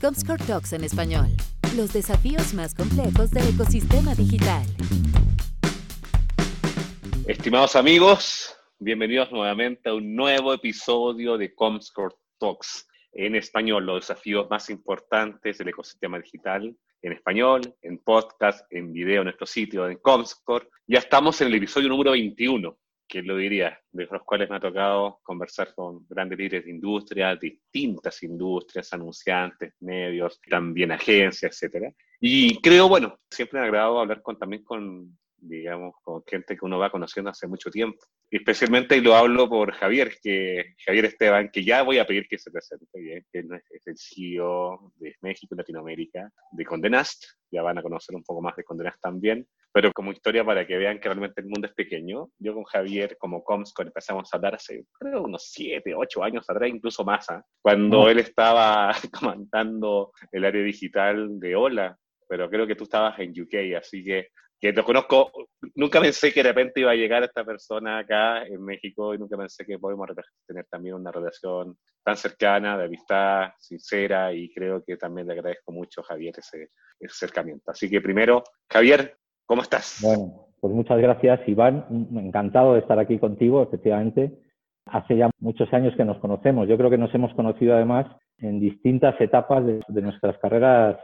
Comscore Talks en español. Los desafíos más complejos del ecosistema digital. Estimados amigos, bienvenidos nuevamente a un nuevo episodio de Comscore Talks en español, los desafíos más importantes del ecosistema digital en español, en podcast, en video en nuestro sitio, en Comscore. Ya estamos en el episodio número 21 ¿quién lo diría? De los cuales me ha tocado conversar con grandes líderes de industria, distintas industrias, anunciantes, medios, también agencias, etcétera. Y creo, bueno, siempre me ha agradado hablar con, también con, digamos, con gente que uno va conociendo hace mucho tiempo. especialmente, y lo hablo por Javier, que Javier Esteban, que ya voy a pedir que se presente, bien, que es el CEO de México y Latinoamérica de Condenast. Ya van a conocer un poco más de Condenast también pero como historia para que vean que realmente el mundo es pequeño. Yo con Javier, como Comscore, empezamos a hablar hace, creo, unos 7, 8 años atrás, incluso más, ¿ah? cuando oh. él estaba comandando el área digital de Hola, pero creo que tú estabas en UK, así que que lo conozco, nunca pensé que de repente iba a llegar esta persona acá en México y nunca pensé que podemos tener también una relación tan cercana, de amistad, sincera y creo que también le agradezco mucho, Javier, ese, ese acercamiento. Así que primero, Javier, ¿Cómo estás? Bueno, pues muchas gracias, Iván. Encantado de estar aquí contigo, efectivamente. Hace ya muchos años que nos conocemos. Yo creo que nos hemos conocido además en distintas etapas de, nuestras carreras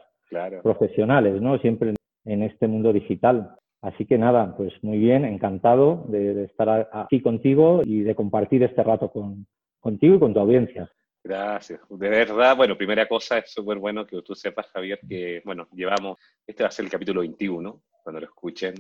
profesionales, ¿no? Siempre en este mundo digital. Así que nada, pues muy bien, encantado de, estar aquí contigo y de compartir este rato con, contigo y con tu audiencia. Gracias. De verdad, bueno, primera cosa, es súper bueno que tú sepas, Javier, que, bueno, llevamos, este va a ser el capítulo 21, cuando lo escuchen,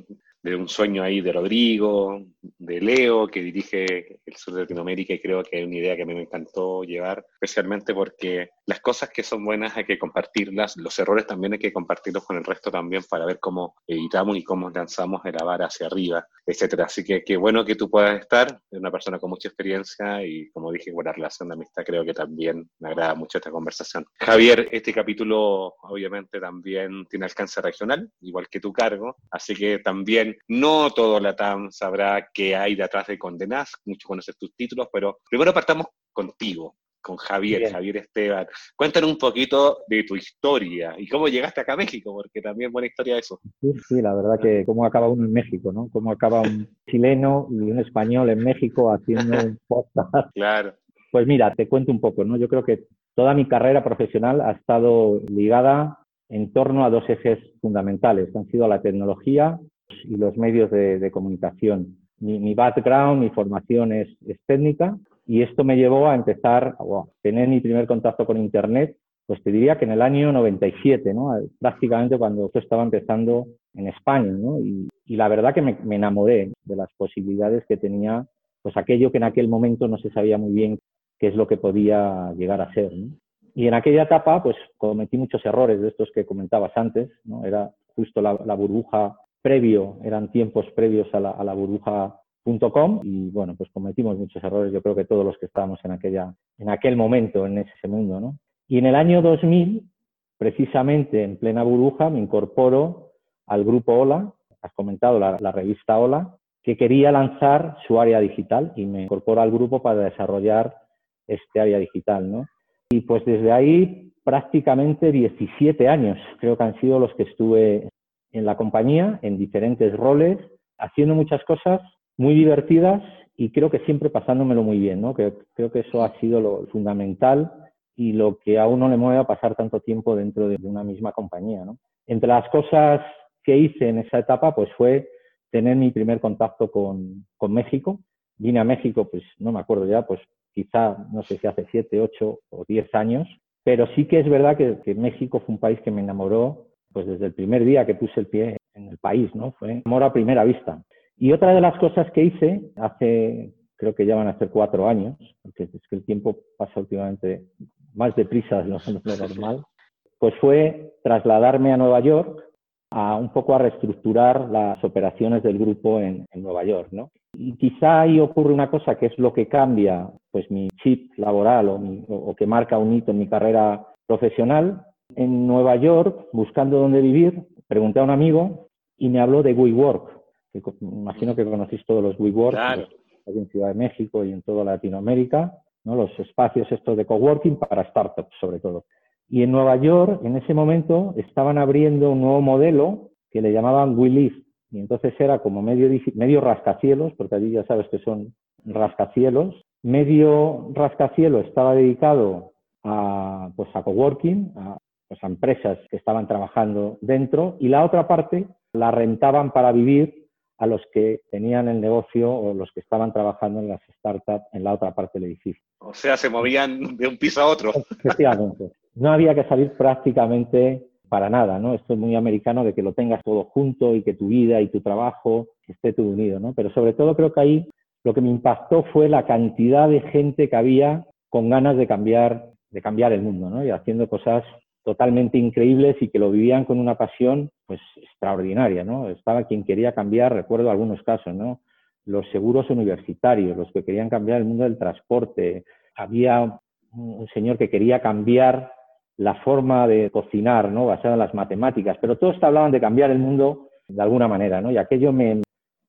de un sueño ahí de Rodrigo, de Leo, que dirige el sur de Latinoamérica y creo que es una idea que a mí me encantó llevar, especialmente porque las cosas que son buenas hay que compartirlas, los errores también hay que compartirlos con el resto también para ver cómo evitamos y cómo lanzamos el vara hacia arriba, etcétera. Así que qué bueno que tú puedas estar, es una persona con mucha experiencia y como dije, buena relación de amistad, creo que también me agrada mucho esta conversación. Javier, este capítulo obviamente también tiene alcance regional, igual que tu cargo, así que también no todo la TAM sabrá qué hay detrás de Condenas, mucho conoces tus títulos, pero primero partamos contigo, con Javier, Javier Esteban. Cuéntanos un poquito de tu historia y cómo llegaste acá a México, porque también buena historia eso. Sí, sí, la verdad que cómo acaba uno en México, ¿no? Cómo acaba un chileno y un español en México haciendo un podcast. Claro. Pues mira, te cuento un poco, ¿no? Yo creo que toda mi carrera profesional ha estado ligada en torno a dos ejes fundamentales, que han sido la tecnología y los medios de, comunicación. Mi, background, mi formación es, técnica y esto me llevó a empezar a tener mi primer contacto con Internet, pues te diría que en el año 97, ¿no? prácticamente cuando esto estaba empezando en España. ¿no? Y, la verdad que me, enamoré de las posibilidades que tenía pues aquello que en aquel momento no se sabía muy bien qué es lo que podía llegar a ser. Y en aquella etapa, pues cometí muchos errores de estos que comentabas antes, ¿no? Era justo la, la burbuja previo, eran tiempos previos a la, a la burbuja.com y bueno, pues cometimos muchos errores, yo creo que todos los que estábamos en, aquella, en aquel momento, en ese mundo, ¿no? Y en el año 2000, precisamente en plena burbuja, me incorporo al grupo Hola, has comentado la, la revista Hola, que quería lanzar su área digital y me incorporo al grupo para desarrollar este área digital, ¿no? Y pues desde ahí prácticamente 17 años creo que han sido los que estuve en la compañía, en diferentes roles, haciendo muchas cosas muy divertidas y creo que siempre pasándomelo muy bien, ¿no? Creo que eso ha sido lo fundamental y lo que a uno le mueve a pasar tanto tiempo dentro de una misma compañía, ¿no? Entre las cosas que hice en esa etapa, pues fue tener mi primer contacto con, con México. Vine a México, pues no me acuerdo ya, pues quizá, no sé si hace siete, ocho o diez años, pero sí que es verdad que, que México fue un país que me enamoró pues desde el primer día que puse el pie en el país, ¿no? Fue amor a primera vista. Y otra de las cosas que hice hace, creo que ya van a ser cuatro años, porque es que el tiempo pasa últimamente más deprisa de lo, normal, pues fue trasladarme a Nueva York a un poco a reestructurar las operaciones del grupo en, Nueva York, ¿no? Y quizá ahí ocurre una cosa que es lo que cambia, pues mi chip laboral o, o que marca un hito en mi carrera profesional, en Nueva York, buscando dónde vivir, pregunté a un amigo y me habló de WeWork. Que imagino que conocéis todos los WeWork, en Ciudad de México y en toda Latinoamérica, ¿no? los espacios estos de coworking para startups sobre todo. Y en Nueva York, en ese momento, estaban abriendo un nuevo modelo que le llamaban We Live. Y entonces era como medio, medio rascacielos, porque allí ya sabes que son rascacielos. Medio rascacielos estaba dedicado a, pues, a coworking, a, a empresas que estaban trabajando dentro, y la otra parte la rentaban para vivir a los que tenían el negocio o los que estaban trabajando en las startups en la otra parte del edificio. O sea, se movían de un piso a otro. Efectivamente. No había que salir prácticamente para nada, ¿no? Esto es muy americano de que lo tengas todo junto y que tu vida y tu trabajo esté todo unido, ¿no? Pero sobre todo creo que ahí lo que me impactó fue la cantidad de gente que había con ganas de cambiar, de cambiar el mundo, ¿no? Y haciendo cosas totalmente increíbles y que lo vivían con una pasión pues extraordinaria, ¿no? Estaba quien quería cambiar, recuerdo algunos casos, ¿no? Los seguros universitarios, los que querían cambiar el mundo del transporte. Había un señor que quería cambiar la forma de cocinar, ¿no? Basada en las matemáticas, pero todos hablaban de cambiar el mundo de alguna manera, ¿no? Y aquello me,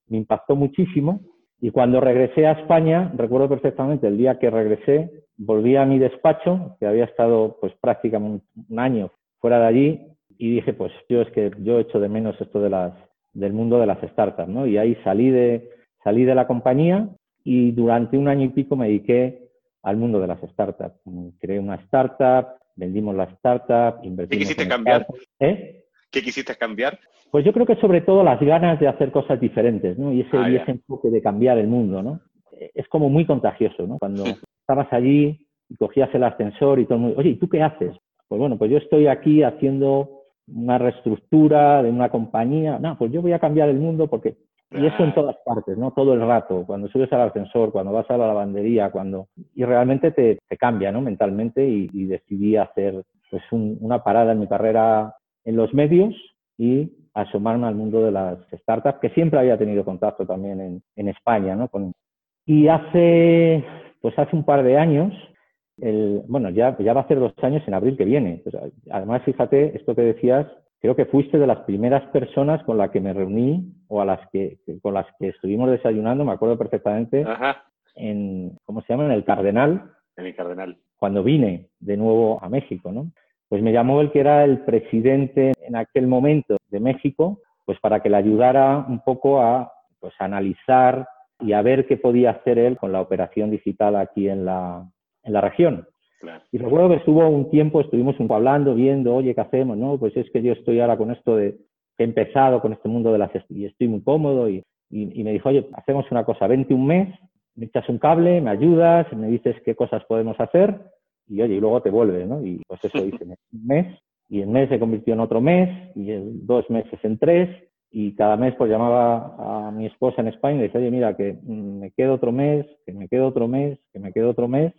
me impactó muchísimo. Y cuando regresé a España, recuerdo perfectamente el día que regresé, volví a mi despacho, que había estado pues prácticamente un año fuera de allí, y dije, pues yo es que yo echo de menos esto de las, del mundo de las startups, ¿no? Y ahí salí de, salí de la compañía y durante un año y pico me dediqué al mundo de las startups. Creé una startup, vendimos la startup, invertimos ¿Qué quisiste cambiar? ¿Eh? ¿Qué quisiste cambiar? Pues yo creo que sobre todo las ganas de hacer cosas diferentes, ¿no? Y ese, ah, y ese enfoque de cambiar el mundo, ¿no? Es como muy contagioso, ¿no? Cuando estabas allí y cogías el ascensor y todo el mundo, oye, ¿y tú qué haces? Pues bueno, pues yo estoy aquí haciendo una reestructura de una compañía. No, pues yo voy a cambiar el mundo porque... Y eso en todas partes, ¿no? Todo el rato, cuando subes al ascensor, cuando vas a la lavandería, cuando... Y realmente te, te cambia, ¿no? Mentalmente y, decidí hacer pues una parada en mi carrera en los medios y asomarme al mundo de las startups, que siempre había tenido contacto también en, en España, ¿no? Con... Y hace, pues hace un par de años el, bueno, ya, ya va a ser dos años en abril que viene. además, fíjate, esto que decías, creo que fuiste de las primeras personas con las que me reuní o a las que, con las que estuvimos desayunando, me acuerdo perfectamente, en, ¿cómo se llama? En el Cardenal. En el Cardenal. Cuando vine de nuevo a México, ¿no? Pues me llamó el que era el presidente en aquel momento de México, pues para que le ayudara un poco a pues, analizar y a ver qué podía hacer él con la operación digital aquí en la, en la región. Y recuerdo que estuvo un tiempo, estuvimos un hablando, viendo, oye, ¿qué hacemos? No, pues es que yo estoy ahora con esto de, he empezado con este mundo de las, y estoy muy cómodo y, y, me dijo, oye, hacemos una cosa, vente un mes, me echas un cable, me ayudas, me dices qué cosas podemos hacer y oye, y luego te vuelves, ¿no? Y pues eso hice un mes y el mes se convirtió en otro mes y dos meses en tres y cada mes pues llamaba a mi esposa en España y decía, oye, mira, que mm, me quedo otro mes, que me quedo otro mes, que me quedo otro mes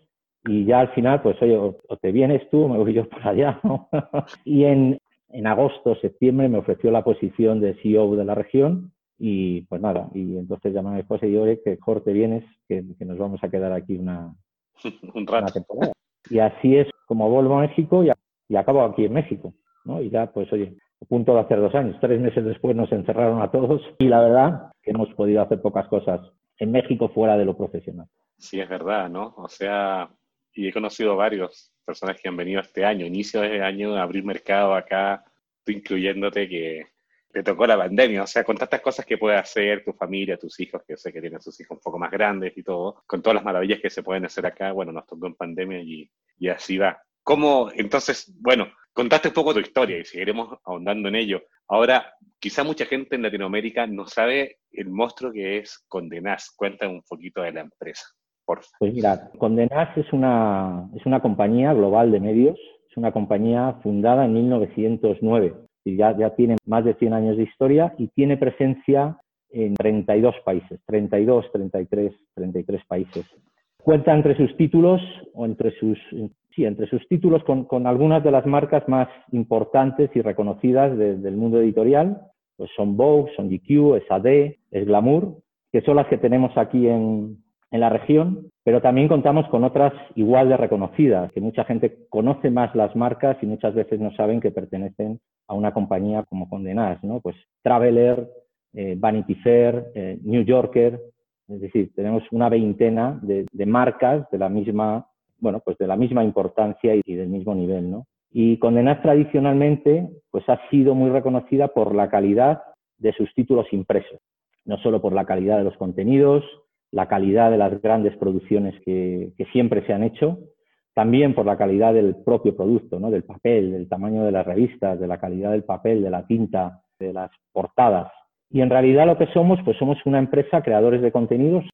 y ya al final, pues oye, o, te vienes tú o me voy yo por allá, ¿no? y en, en agosto, septiembre me ofreció la posición de CEO de la región y pues nada, y entonces llamé a mi esposa y yo, oye, que mejor te vienes, que, que, nos vamos a quedar aquí una, Un rato. temporada. Y así es como vuelvo a México y, y acabo aquí en México, ¿no? Y ya, pues oye, a punto de hacer dos años, tres meses después nos encerraron a todos y la verdad que hemos podido hacer pocas cosas en México fuera de lo profesional. Sí, es verdad, ¿no? O sea, y he conocido varios personas que han venido este año, inicio de año, a abrir mercado acá, tú incluyéndote que te tocó la pandemia, o sea, con tantas cosas que puede hacer tu familia, tus hijos, que sé que tienen sus hijos un poco más grandes y todo, con todas las maravillas que se pueden hacer acá, bueno, nos tocó en pandemia y, y así va. ¿Cómo, entonces, bueno, contaste un poco tu historia y seguiremos ahondando en ello. Ahora, quizá mucha gente en Latinoamérica no sabe el monstruo que es Condenás. Cuéntame un poquito de la empresa. Pues mira, Condenas es una, es una compañía global de medios, es una compañía fundada en 1909 y ya, ya tiene más de 100 años de historia y tiene presencia en 32 países, 32, 33, 33 países. Cuenta entre sus títulos, o entre sus, sí, entre sus títulos con, algunas de las marcas más importantes y reconocidas del mundo editorial, pues son Vogue, son GQ, es AD, es Glamour, que son las que tenemos aquí en, en la región, pero también contamos con otras igual de reconocidas, que mucha gente conoce más las marcas y muchas veces no saben que pertenecen a una compañía como Condenas, ¿no? Pues Traveler, eh, Vanity Fair, eh, New Yorker, es decir, tenemos una veintena de, marcas de la misma, bueno, pues de la misma importancia y, del mismo nivel, ¿no? Y Condenaz tradicionalmente pues ha sido muy reconocida por la calidad de sus títulos impresos, no solo por la calidad de los contenidos, la calidad de las grandes producciones que, siempre se han hecho, también por la calidad del propio producto, ¿no? del papel, del tamaño de las revistas, de la calidad del papel, de la tinta, de las portadas. Y en realidad lo que somos, pues somos una empresa creadores de contenidos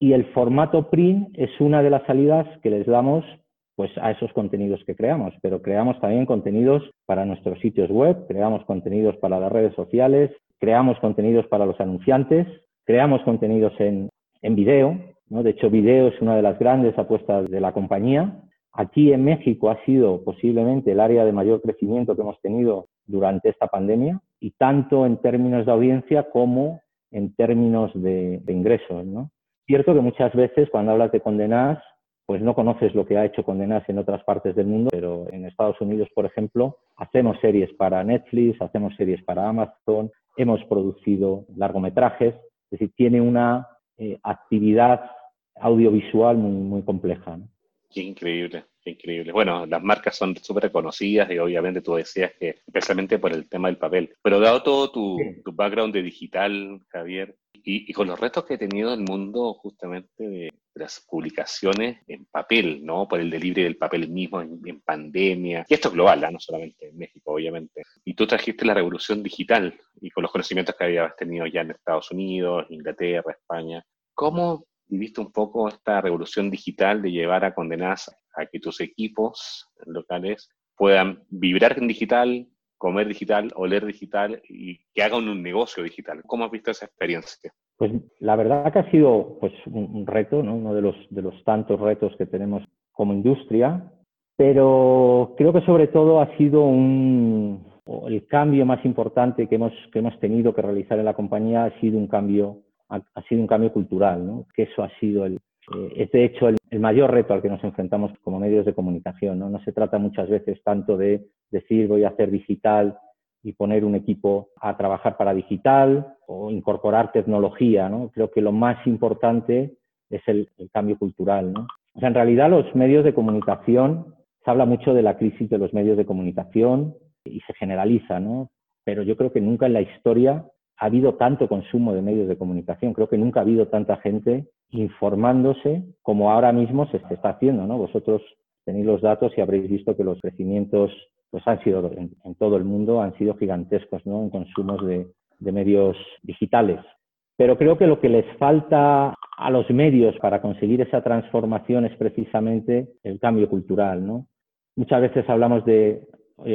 y el formato print es una de las salidas que les damos pues a esos contenidos que creamos, pero creamos también contenidos para nuestros sitios web, creamos contenidos para las redes sociales, creamos contenidos para los anunciantes, creamos contenidos en, en video, ¿no? de hecho video es una de las grandes apuestas de la compañía. Aquí en México ha sido posiblemente el área de mayor crecimiento que hemos tenido durante esta pandemia y tanto en términos de audiencia como en términos de, ingresos. ¿no? Cierto que muchas veces cuando hablas de condenas pues no conoces lo que ha hecho Condenas en otras partes del mundo, pero en Estados Unidos, por ejemplo, hacemos series para Netflix, hacemos series para Amazon, hemos producido largometrajes, es decir, tiene una eh, actividad audiovisual muy, muy compleja. Qué increíble, qué increíble. Bueno, las marcas son súper reconocidas y obviamente tú decías que especialmente por el tema del papel. Pero dado todo tu, tu background de digital, Javier, y, con los retos que ha tenido el mundo justamente de las publicaciones en papel, ¿no? Por el delivery del papel mismo en, pandemia. Y esto es global, ¿ah? no solamente en México, obviamente. Y tú trajiste la revolución digital y con los conocimientos que habías tenido ya en Estados Unidos, Inglaterra, España. ¿Cómo viviste un poco esta revolución digital de llevar a condenas a que tus equipos locales puedan vibrar en digital, comer digital, oler digital y que hagan un negocio digital. ¿Cómo has visto esa experiencia? Pues la verdad que ha sido pues, un reto, ¿no? uno de los, de los tantos retos que tenemos como industria, pero creo que sobre todo ha sido un, el cambio más importante que hemos, que hemos tenido que realizar en la compañía ha sido un cambio, ha, sido un cambio cultural, ¿no? que eso ha sido el, eh, es de hecho el, el, mayor reto al que nos enfrentamos como medios de comunicación. ¿no? no se trata muchas veces tanto de decir voy a hacer digital y poner un equipo a trabajar para digital o incorporar tecnología, ¿no? Creo que lo más importante es el, cambio cultural, ¿no? O sea, en realidad los medios de comunicación, se habla mucho de la crisis de los medios de comunicación y se generaliza, ¿no? Pero yo creo que nunca en la historia ha habido tanto consumo de medios de comunicación. Creo que nunca ha habido tanta gente informándose como ahora mismo se está haciendo, ¿no? Vosotros tenéis los datos y habréis visto que los crecimientos pues han sido en, todo el mundo, han sido gigantescos ¿no? en consumos de, medios digitales. Pero creo que lo que les falta a los medios para conseguir esa transformación es precisamente el cambio cultural. ¿no? Muchas veces hablamos de,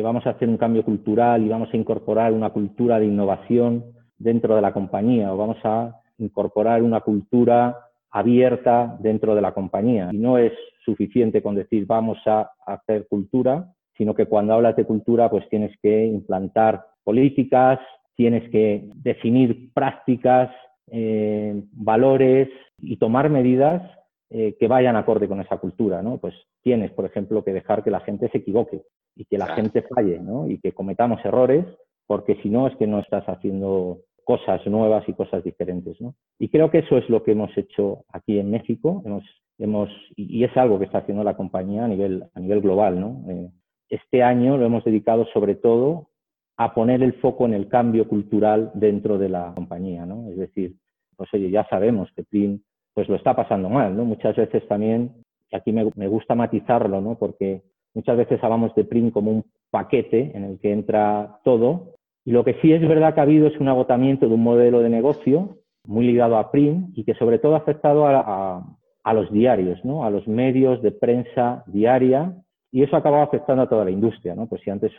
vamos a hacer un cambio cultural y vamos a incorporar una cultura de innovación dentro de la compañía o vamos a incorporar una cultura abierta dentro de la compañía. Y no es suficiente con decir vamos a hacer cultura, sino que cuando hablas de cultura, pues tienes que implantar políticas, tienes que definir prácticas, eh, valores y tomar medidas eh, que vayan acorde con esa cultura, ¿no? Pues tienes, por ejemplo, que dejar que la gente se equivoque y que la gente falle, ¿no? Y que cometamos errores, porque si no es que no estás haciendo cosas nuevas y cosas diferentes, ¿no? Y creo que eso es lo que hemos hecho aquí en México, hemos, hemos y es algo que está haciendo la compañía a nivel, a nivel global, ¿no? Eh, este año lo hemos dedicado sobre todo a poner el foco en el cambio cultural dentro de la compañía, ¿no? Es decir, pues oye, ya sabemos que Plin pues lo está pasando mal, ¿no? Muchas veces también, aquí me, gusta matizarlo, ¿no? Porque muchas veces hablamos de Plin como un paquete en el que entra todo, y lo que sí es verdad que ha habido es un agotamiento de un modelo de negocio muy ligado a Print y que sobre todo ha afectado a, los diarios, ¿no? a los medios de prensa diaria y eso acababa afectando a toda la industria, ¿no? Pues si antes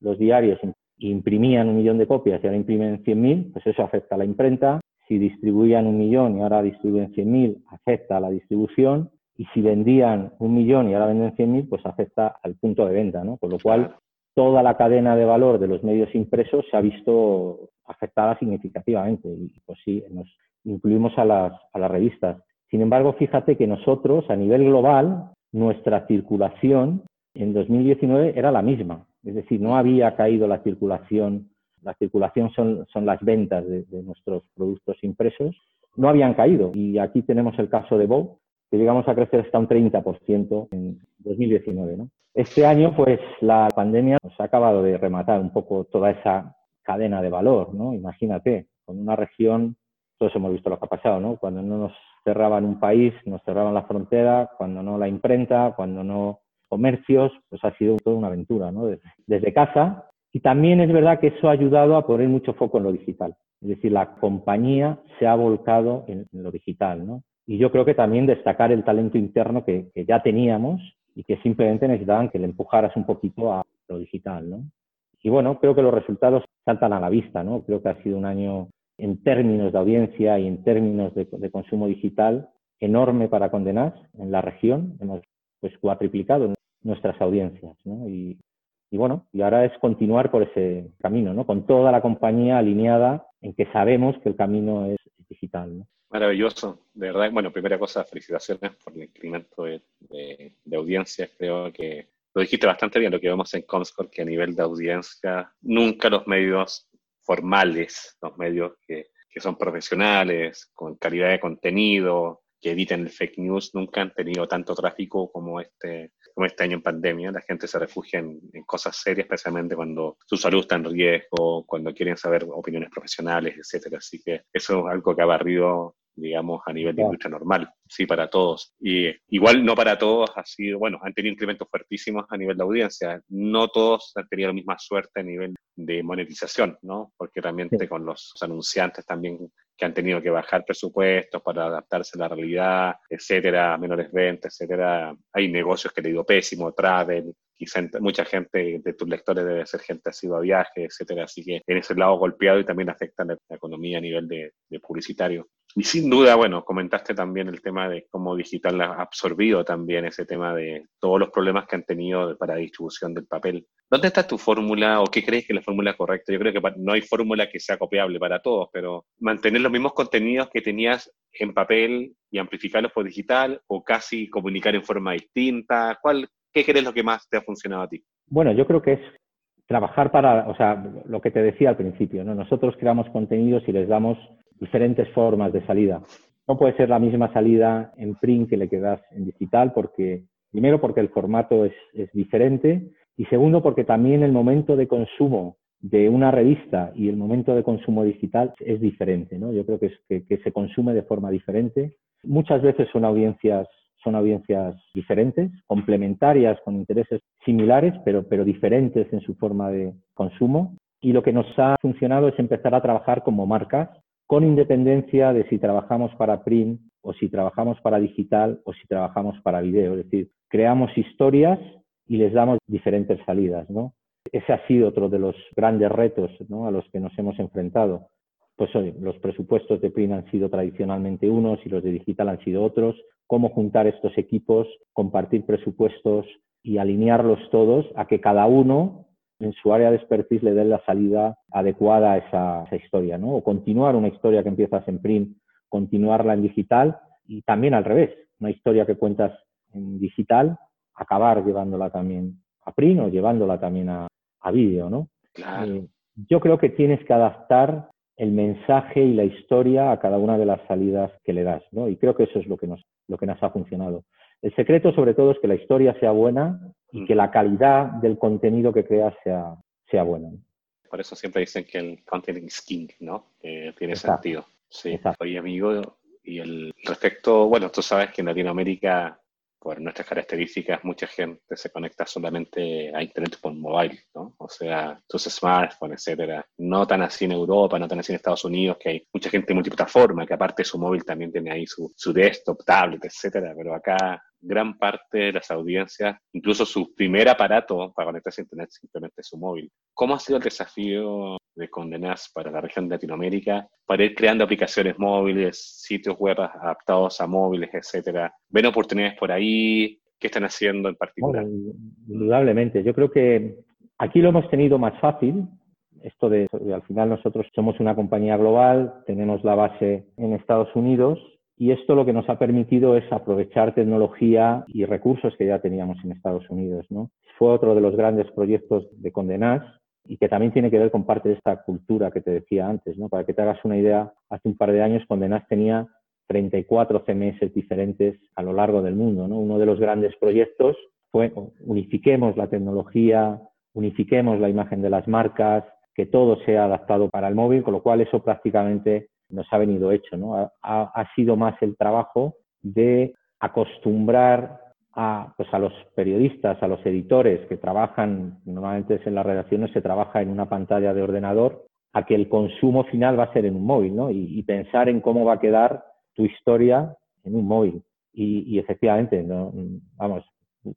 los diarios imprimían un millón de copias y ahora imprimen 100.000, pues eso afecta a la imprenta. Si distribuían un millón y ahora distribuyen 100.000, afecta a la distribución. Y si vendían un millón y ahora venden 100.000, pues afecta al punto de venta, ¿no? Con lo cual, toda la cadena de valor de los medios impresos se ha visto afectada significativamente. Y pues sí, nos incluimos a las, a las revistas. Sin embargo, fíjate que nosotros, a nivel global, nuestra circulación en 2019 era la misma, es decir, no había caído la circulación, la circulación son, son las ventas de, nuestros productos impresos, no habían caído. Y aquí tenemos el caso de Bob, que llegamos a crecer hasta un 30% en 2019. ¿no? Este año, pues la pandemia nos ha acabado de rematar un poco toda esa cadena de valor, ¿no? Imagínate, con una región, todos hemos visto lo que ha pasado, ¿no? Cuando no nos cerraban un país, nos cerraban la frontera, cuando no la imprenta, cuando no comercios, pues ha sido toda una aventura, ¿no? Desde, casa. Y también es verdad que eso ha ayudado a poner mucho foco en lo digital. Es decir, la compañía se ha volcado en, lo digital, ¿no? Y yo creo que también destacar el talento interno que, que ya teníamos y que simplemente necesitaban que le empujaras un poquito a lo digital, ¿no? Y bueno, creo que los resultados saltan a la vista, ¿no? Creo que ha sido un año en términos de audiencia y en términos de, consumo digital enorme para Condenas en la región. Hemos pues cuatriplicado nuestras audiencias. ¿no? Y, bueno, y ahora es continuar por ese camino, ¿no? con toda la compañía alineada en que sabemos que el camino es digital. ¿no? Maravilloso, de verdad. Bueno, primera cosa, felicitaciones por el incremento de, de, audiencias. Creo que lo dijiste bastante bien, lo que vemos en Comscore, que a nivel de audiencia nunca los medios formales, los medios que, que son profesionales, con calidad de contenido, que eviten el fake news, nunca han tenido tanto tráfico como este, como este año en pandemia. La gente se refugia en, cosas serias, especialmente cuando su salud está en riesgo, cuando quieren saber opiniones profesionales, etcétera. Así que eso es algo que ha barrido digamos, a nivel de industria normal, sí, para todos. Y igual no para todos ha sido, bueno, han tenido incrementos fuertísimos a nivel de audiencia. No todos han tenido la misma suerte a nivel de monetización, ¿no? Porque realmente con los anunciantes también que han tenido que bajar presupuestos para adaptarse a la realidad, etcétera, menores ventas, etcétera. Hay negocios que le digo pésimo, travel, quizá mucha gente de tus lectores debe ser gente ha a viajes, etcétera, así que en ese lado golpeado y también afecta la, la economía a nivel de, de publicitario. Y sin duda, bueno, comentaste también el tema de cómo digital ha absorbido también ese tema de todos los problemas que han tenido para distribución del papel. ¿Dónde está tu fórmula o qué crees que es la fórmula correcta? Yo creo que no hay fórmula que sea copiable para todos, pero mantener los mismos contenidos que tenías en papel y amplificarlos por digital o casi comunicar en forma distinta. ¿Cuál, ¿Qué crees lo que más te ha funcionado a ti? Bueno, yo creo que es trabajar para, o sea, lo que te decía al principio, ¿no? Nosotros creamos contenidos y les damos diferentes formas de salida. No puede ser la misma salida en print que le quedas en digital porque, primero, porque el formato es, diferente y segundo, porque también el momento de consumo de una revista y el momento de consumo digital es diferente. ¿no? Yo creo que, es, que, se consume de forma diferente. Muchas veces son audiencias son audiencias diferentes, complementarias, con intereses similares, pero, pero diferentes en su forma de consumo. Y lo que nos ha funcionado es empezar a trabajar como marcas con independencia de si trabajamos para print o si trabajamos para digital o si trabajamos para video. Es decir, creamos historias y les damos diferentes salidas, ¿no? Ese ha sido otro de los grandes retos a los que nos hemos enfrentado. Pues los presupuestos de print han sido tradicionalmente unos y los de digital han sido otros. Cómo juntar estos equipos, compartir presupuestos y alinearlos todos a que cada uno en su área de expertise le den la salida adecuada a esa, historia, ¿no? O continuar una historia que empiezas en print, continuarla en digital y también al revés, una historia que cuentas en digital, acabar llevándola también a print o llevándola también a, a vídeo, ¿no? Eh, yo creo que tienes que adaptar el mensaje y la historia a cada una de las salidas que le das, ¿no? Y creo que eso es lo que nos, lo que nos ha funcionado. El secreto, sobre todo, es que la historia sea buena y mm. que la calidad del contenido que creas sea, sea buena. Por eso siempre dicen que el content is king, ¿no? tiene sentido. Sí. Oye, amigo, y el respecto, bueno, tú sabes que en Latinoamérica por nuestras características, mucha gente se conecta solamente a Internet por mobile, ¿no? O sea, tus smartphones, etcétera. No tan así en Europa, no tan así en Estados Unidos, que hay mucha gente multiplataforma, que aparte de su móvil también tiene ahí su, su desktop, tablet, etcétera. Pero acá gran parte de las audiencias, incluso su primer aparato para conectarse a Internet simplemente su móvil. ¿Cómo ha sido el desafío de Condenas para la región de Latinoamérica para ir creando aplicaciones móviles, sitios web adaptados a móviles, etcétera? ¿Ven oportunidades por ahí? ¿Qué están haciendo en particular? indudablemente. Yo creo que aquí lo hemos tenido más fácil. Esto de, al final nosotros somos una compañía global, tenemos la base en Estados Unidos y esto lo que nos ha permitido es aprovechar tecnología y recursos que ya teníamos en Estados Unidos. ¿no? Fue otro de los grandes proyectos de Condenas y que también tiene que ver con parte de esta cultura que te decía antes. ¿no? Para que te hagas una idea, hace un par de años Condenas tenía 34 CMS diferentes a lo largo del mundo. ¿no? Uno de los grandes proyectos fue unifiquemos la tecnología, unifiquemos la imagen de las marcas, que todo sea adaptado para el móvil, con lo cual eso prácticamente nos ha venido hecho. ¿no? Ha, ha sido más el trabajo de acostumbrar a, pues a los periodistas, a los editores que trabajan, normalmente en las redacciones se trabaja en una pantalla de ordenador, a que el consumo final va a ser en un móvil, ¿no? Y, pensar en cómo va a quedar tu historia en un móvil. Y, efectivamente, ¿no? vamos,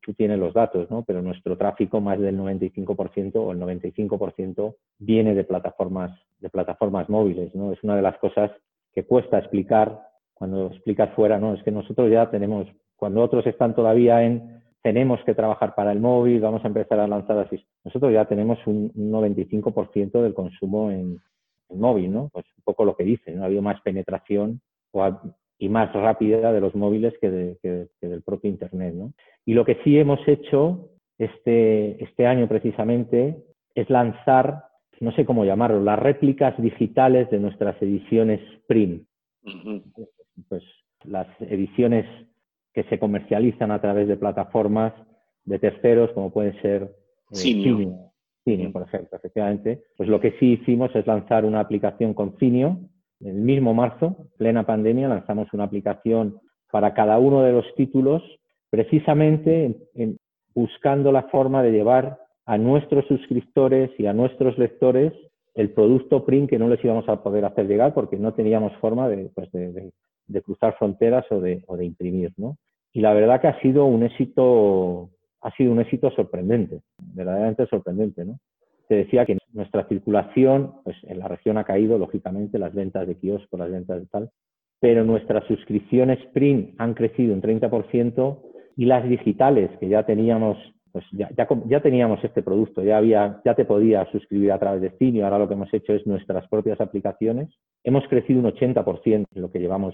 tú tienes los datos, ¿no? Pero nuestro tráfico, más del 95% o el 95% viene de plataformas, de plataformas móviles, ¿no? Es una de las cosas que cuesta explicar cuando explicas fuera, ¿no? Es que nosotros ya tenemos, cuando otros están todavía en tenemos que trabajar para el móvil, vamos a empezar a lanzar así. Nosotros ya tenemos un, 95% del consumo en, móvil, ¿no? Pues un poco lo que dice, ¿no? Ha habido más penetración y más rápida de los móviles que, del propio Internet, ¿no? Y lo que sí hemos hecho este, este año precisamente es lanzar, no sé cómo llamarlo, las réplicas digitales de nuestras ediciones print. Pues las ediciones que se comercializan a través de plataformas de terceros, como pueden ser eh, Cineo. Cineo, por ejemplo, efectivamente. Pues lo que sí hicimos es lanzar una aplicación con Cineo. En el mismo marzo, plena pandemia, lanzamos una aplicación para cada uno de los títulos, precisamente buscando la forma de llevar a nuestros suscriptores y a nuestros lectores el producto print que no les íbamos a poder hacer llegar porque no teníamos forma de, pues de, cruzar fronteras o de, o de imprimir, ¿no? Y la verdad que ha sido un éxito, ha sido un éxito sorprendente, verdaderamente sorprendente, ¿no? Te decía que nuestra circulación, pues en la región ha caído, lógicamente, las ventas de kiosco, las ventas de tal, pero nuestras suscripciones print han crecido un 30% y las digitales, que ya teníamos, pues ya, ya, ya, teníamos este producto, ya había, ya te podías suscribir a través de Cine, ahora lo que hemos hecho es nuestras propias aplicaciones, hemos crecido un 80% en lo que llevamos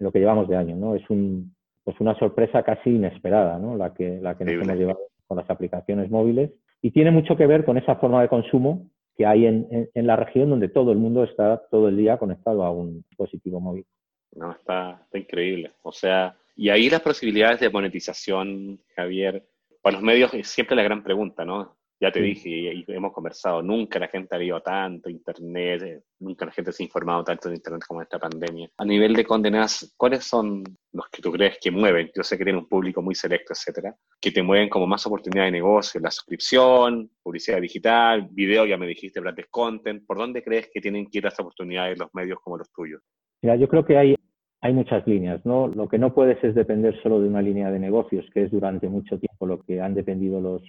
lo que llevamos de año, ¿no? Es un, pues una sorpresa casi inesperada, ¿no? La que, la que nos hemos llevado con las aplicaciones móviles y tiene mucho que ver con esa forma de consumo que hay en, en, la región donde todo el mundo está todo el día conectado a un dispositivo móvil. No, está, está increíble. O sea, y ahí las posibilidades de monetización, Javier, para los medios es siempre la gran pregunta, ¿no? Ya te dije y, hemos conversado, nunca la gente ha leído tanto Internet, eh, nunca la gente se ha informado tanto de Internet como en esta pandemia. A nivel de condenas, ¿cuáles son los que tú crees que mueven? Yo sé que tienen un público muy selecto, etcétera, que te mueven como más oportunidad de negocio, la suscripción, publicidad digital, video, ya me dijiste, branded content. ¿Por dónde crees que tienen que ir las oportunidades los medios como los tuyos? Mira, yo creo que hay, hay muchas líneas, ¿no? Lo que no puedes es depender solo de una línea de negocios, que es durante mucho tiempo lo que han dependido los,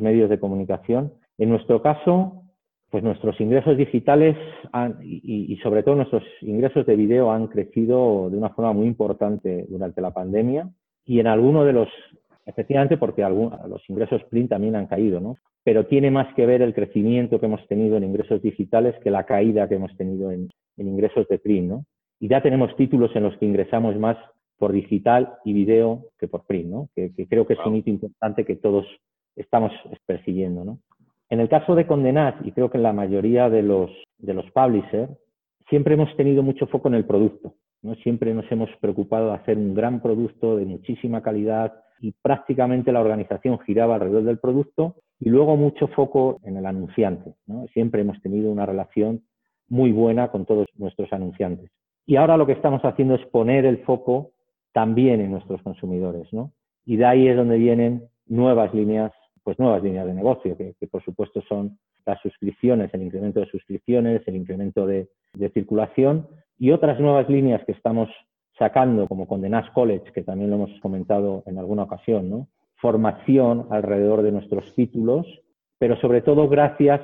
medios de comunicación. En nuestro caso, pues nuestros ingresos digitales y, sobre todo nuestros ingresos de video han crecido de una forma muy importante durante la pandemia y en alguno de los, efectivamente porque los ingresos print también han caído, ¿no? Pero tiene más que ver el crecimiento que hemos tenido en ingresos digitales que la caída que hemos tenido en, ingresos de print, ¿no? Y ya tenemos títulos en los que ingresamos más por digital y video que por print, ¿no? Que, creo que es un hito importante que todos estamos persiguiendo. ¿no? En el caso de Condenad, y creo que en la mayoría de los, de los publishers, siempre hemos tenido mucho foco en el producto. ¿no? Siempre nos hemos preocupado de hacer un gran producto de muchísima calidad y prácticamente la organización giraba alrededor del producto y luego mucho foco en el anunciante. ¿no? Siempre hemos tenido una relación muy buena con todos nuestros anunciantes. Y ahora lo que estamos haciendo es poner el foco también en nuestros consumidores. ¿no? Y de ahí es donde vienen nuevas líneas pues nuevas líneas de negocio, que, por supuesto son las suscripciones, el incremento de suscripciones, el incremento de, circulación y otras nuevas líneas que estamos sacando, como con The College, que también lo hemos comentado en alguna ocasión, ¿no? formación alrededor de nuestros títulos, pero sobre todo gracias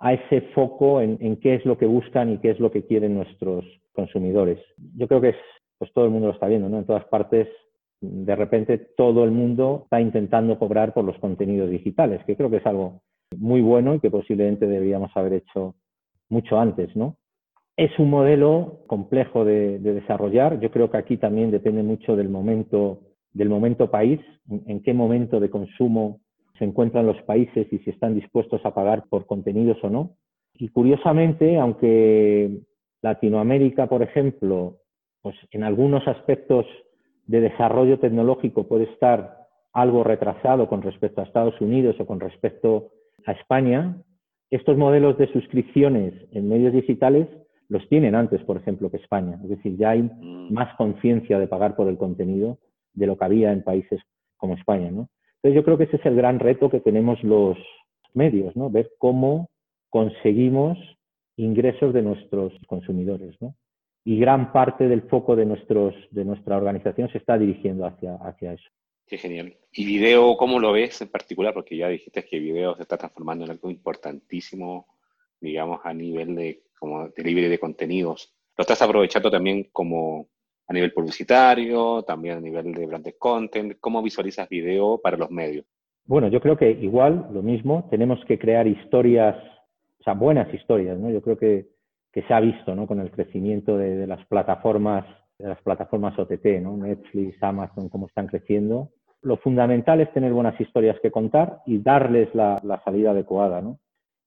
a ese foco en, qué es lo que buscan y qué es lo que quieren nuestros consumidores. Yo creo que es, pues todo el mundo lo está viendo, ¿no? En todas partes de repente todo el mundo está intentando cobrar por los contenidos digitales, que creo que es algo muy bueno y que posiblemente deberíamos haber hecho mucho antes, ¿no? Es un modelo complejo de, desarrollar. Yo creo que aquí también depende mucho del momento, del momento país, en, qué momento de consumo se encuentran los países y si están dispuestos a pagar por contenidos o no. Y curiosamente, aunque Latinoamérica, por ejemplo, pues en algunos aspectos de desarrollo tecnológico puede estar algo retrasado con respecto a Estados Unidos o con respecto a España, estos modelos de suscripciones en medios digitales los tienen antes, por ejemplo, que España. Es decir, ya hay mm. más conciencia de pagar por el contenido de lo que había en países como España. ¿no? Yo creo que ese es el gran reto que tenemos los medios, ¿no? ver cómo conseguimos ingresos de nuestros consumidores. ¿no? Y gran parte del foco de, nuestros, de nuestra organización se está dirigiendo hacia, hacia eso. Qué genial. ¿Y video, cómo lo ves en particular? Porque ya dijiste que video se está transformando en algo importantísimo, digamos, a nivel de, como de libre de contenidos. ¿Lo estás aprovechando también como a nivel publicitario, también a nivel de branded content? ¿Cómo visualizas video para los medios? Bueno, yo creo que igual, lo mismo, tenemos que crear historias, o sea, buenas historias, ¿no? Yo creo que, que se ha visto, ¿no? Con el crecimiento de, de las plataformas de las plataformas OTT, ¿no? Netflix, Amazon, cómo están creciendo lo fundamental es tener buenas historias que contar y darles la, salida adecuada, ¿no?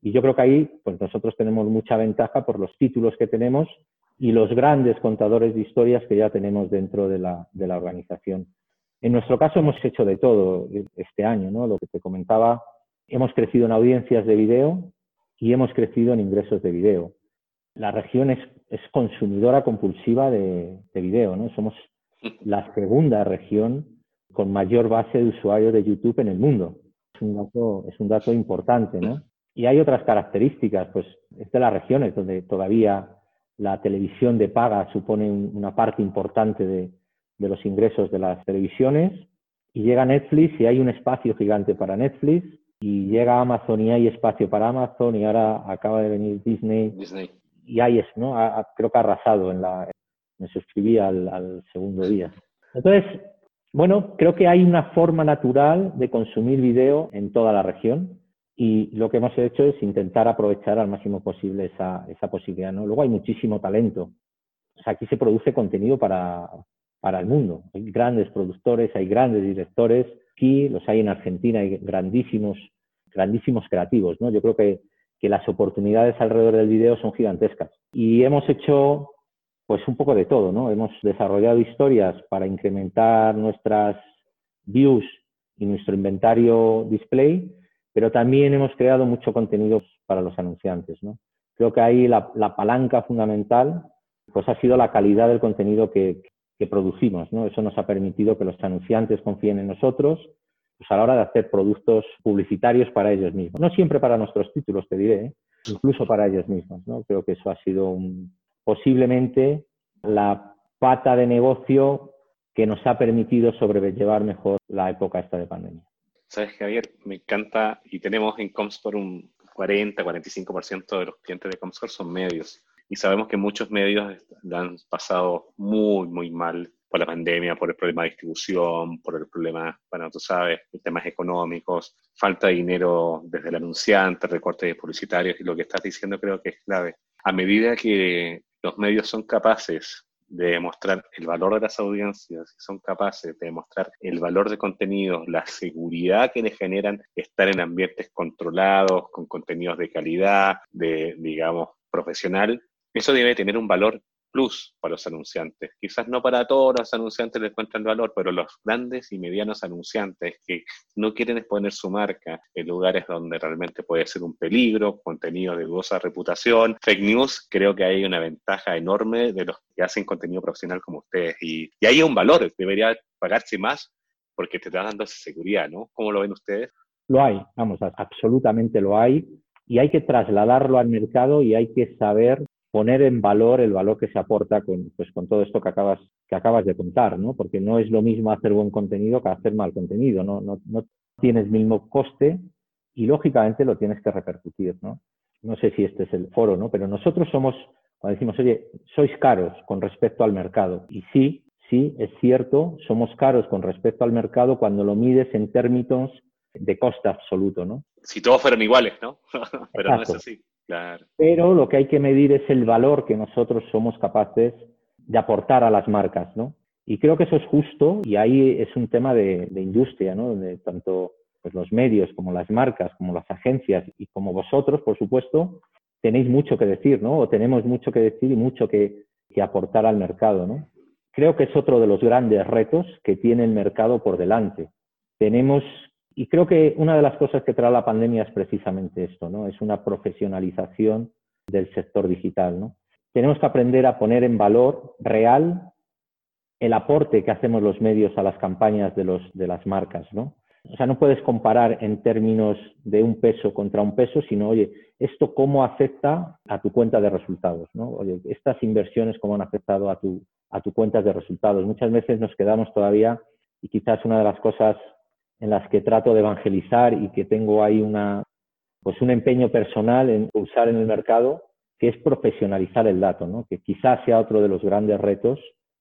Y yo creo que ahí, pues nosotros tenemos mucha ventaja por los títulos que tenemos y los grandes contadores de historias que ya tenemos dentro de la, de la organización. En nuestro caso hemos hecho de todo este año, ¿no? Lo que te comentaba, hemos crecido en audiencias de video y hemos crecido en ingresos de video. La región es, es consumidora compulsiva de, de video, ¿no? Somos la segunda región con mayor base de usuarios de YouTube en el mundo. Es un dato, es un dato importante, ¿no? Y hay otras características, pues es de las regiones donde todavía la televisión de paga supone una parte importante de, de los ingresos de las televisiones y llega Netflix y hay un espacio gigante para Netflix y llega Amazon y hay espacio para Amazon y ahora acaba de venir Disney, y hay eso, ¿no? creo que ha arrasado en la... Me suscribí al, al segundo día. Entonces, bueno, creo que hay una forma natural de consumir video en toda la región y lo que hemos hecho es intentar aprovechar al máximo posible esa, esa posibilidad. ¿no? Luego hay muchísimo talento. Aquí se produce contenido para, el mundo. Hay grandes productores, hay grandes directores. Aquí los hay en Argentina, hay grandísimos, grandísimos creativos. Yo creo que, que las oportunidades alrededor del video son gigantescas. Y hemos hecho pues un poco de todo, ¿no? Hemos desarrollado historias para incrementar nuestras views y nuestro inventario display, pero también hemos creado mucho contenido para los anunciantes, ¿no? Creo que ahí la, palanca fundamental pues ha sido la calidad del contenido que, producimos, ¿no? Eso nos ha permitido que los anunciantes confíen en nosotros pues a la hora de hacer productos publicitarios para ellos mismos. No siempre para nuestros títulos, te diré, ¿eh? incluso para ellos mismos, ¿no? Creo que eso ha sido un, posiblemente la pata de negocio que nos ha permitido sobrellevar mejor la época esta de pandemia. Sabes, Javier, me encanta y tenemos en Comscore un 40-45% de los clientes de Comscore son medios. Y sabemos que muchos medios han pasado muy, muy mal por la pandemia, por el problema de distribución, por el problema, bueno, tú sabes, temas económicos, falta de dinero desde el anunciante, recortes publicitarios, y lo que estás diciendo creo que es clave. A medida que los medios son capaces de demostrar el valor de las audiencias, son capaces de demostrar el valor de contenidos, la seguridad que les generan estar en ambientes controlados, con contenidos de calidad, de, digamos, profesional, eso debe tener un valor plus para los anunciantes. Quizás no para todos los anunciantes les encuentran valor, pero los grandes y medianos anunciantes que no quieren exponer su marca en lugares donde realmente puede ser un peligro, contenido de dudosa reputación, fake news, creo que hay una ventaja enorme de los que hacen contenido profesional como ustedes. Y, y hay un valor, debería pagarse más porque te está dando esa seguridad, ¿no? ¿Cómo lo ven ustedes? Lo hay, vamos, absolutamente lo hay. Y hay que trasladarlo al mercado y hay que saber poner en valor el valor que se aporta con, pues, con todo esto que acabas, que acabas de contar, ¿no? Porque no es lo mismo hacer buen contenido que hacer mal contenido, ¿no? No, no tienes mismo coste y lógicamente lo tienes que repercutir, ¿no? No sé si este es el foro, ¿no? Pero nosotros somos, cuando decimos, oye, sois caros con respecto al mercado. Y sí, sí, es cierto, somos caros con respecto al mercado cuando lo mides en términos de coste absoluto, ¿no? Si todos fueran iguales, ¿no? Pero no es así. Pero lo que hay que medir es el valor que nosotros somos capaces de aportar a las marcas, ¿no? Y creo que eso es justo y ahí es un tema de, industria, ¿no? Donde tanto pues, los medios como las marcas, como las agencias y como vosotros, por supuesto, tenéis mucho que decir, ¿no? O tenemos mucho que decir y mucho que, aportar al mercado, ¿no? creo que es otro de los grandes retos que tiene el mercado por delante. Tenemos, y creo que una de las cosas que trae la pandemia es precisamente esto, ¿no? Es una profesionalización del sector digital, ¿no? Tenemos que aprender a poner en valor real el aporte que hacemos los medios a las campañas de, los, de las marcas, ¿no? O sea, no puedes comparar en términos de un peso contra un peso, sino, oye, ¿esto cómo afecta a tu cuenta de resultados? ¿no? Oye, estas inversiones cómo han afectado a tu, a tu cuenta de resultados. Muchas veces nos quedamos todavía, y quizás una de las cosas en las que trato de evangelizar y que tengo ahí una, pues un empeño personal en usar en el mercado, que es profesionalizar el dato, ¿no? que quizás sea otro de los grandes retos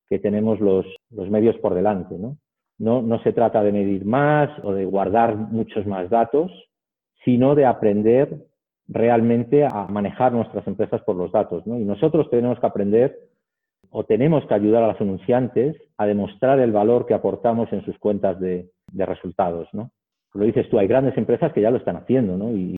que tenemos los, los medios por delante. ¿no? No, no se trata de medir más o de guardar muchos más datos, sino de aprender realmente a manejar nuestras empresas por los datos. ¿no? Y nosotros tenemos que aprender o tenemos que ayudar a los anunciantes a demostrar el valor que aportamos en sus cuentas de, de resultados. ¿no? Lo dices tú, hay grandes empresas que ya lo están haciendo, ¿no? Y,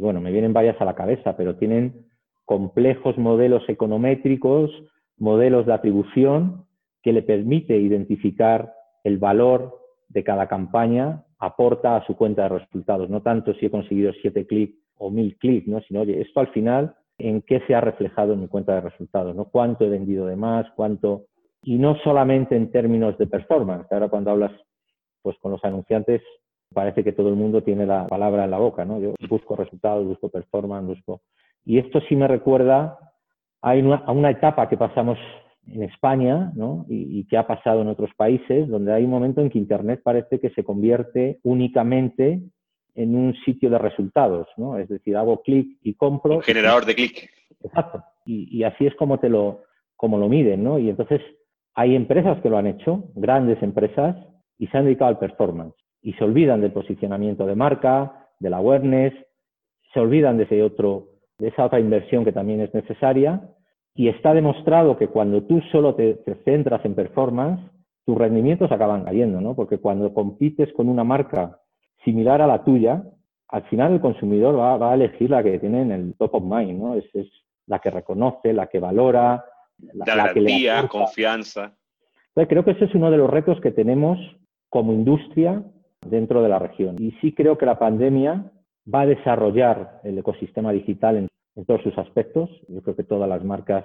bueno, me vienen varias a la cabeza, pero tienen complejos modelos econométricos, modelos de atribución que le permite identificar el valor de cada campaña aporta a su cuenta de resultados. No tanto si he conseguido siete clics o mil clics, ¿no? sino, oye, esto al final, ¿en qué se ha reflejado en mi cuenta de resultados? ¿no? ¿Cuánto he vendido de más? ¿Cuánto? Y no solamente en términos de performance. Ahora cuando hablas pues, con los anunciantes, parece que todo el mundo tiene la palabra en la boca. ¿no? Yo busco resultados, busco performance, busco... Y esto sí me recuerda a una, a una etapa que pasamos en España ¿no? y, y, que ha pasado en otros países, donde hay un momento en que Internet parece que se convierte únicamente en un sitio de resultados, ¿no? Es decir, hago clic y compro. Un generador de clic. Exacto. Y, y, así es como te lo, como lo miden, ¿no? Y entonces hay empresas que lo han hecho, grandes empresas, y se han dedicado al performance. Y se olvidan del posicionamiento de marca, del awareness, se olvidan de ese otro, de esa otra inversión que también es necesaria y está demostrado que cuando tú solo te, te, centras en performance, tus rendimientos acaban cayendo, ¿no? Porque cuando compites con una marca similar a la tuya, al final el consumidor va, va a elegir la que tiene en el top of mind, ¿no? Es, es la que reconoce, la que valora, la, la garantía, la confianza. Entonces, creo que ese es uno de los retos que tenemos como industria dentro de la región. Y sí creo que la pandemia va a desarrollar el ecosistema digital en en todos sus aspectos. Yo creo que todas las marcas,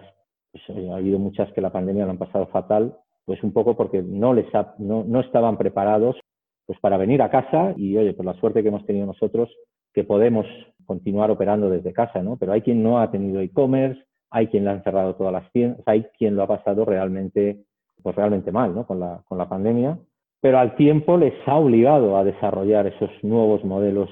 pues, ha habido muchas que la pandemia lo han pasado fatal, pues un poco porque no, les ha, no, no estaban preparados pues para venir a casa y, oye, por la suerte que hemos tenido nosotros, que podemos continuar operando desde casa, ¿no? Pero hay quien no ha tenido e-commerce, hay quien le han cerrado todas las tiendas, hay quien lo ha pasado realmente, pues realmente mal, ¿no? Con la, con la pandemia, pero al tiempo les ha obligado a desarrollar esos nuevos modelos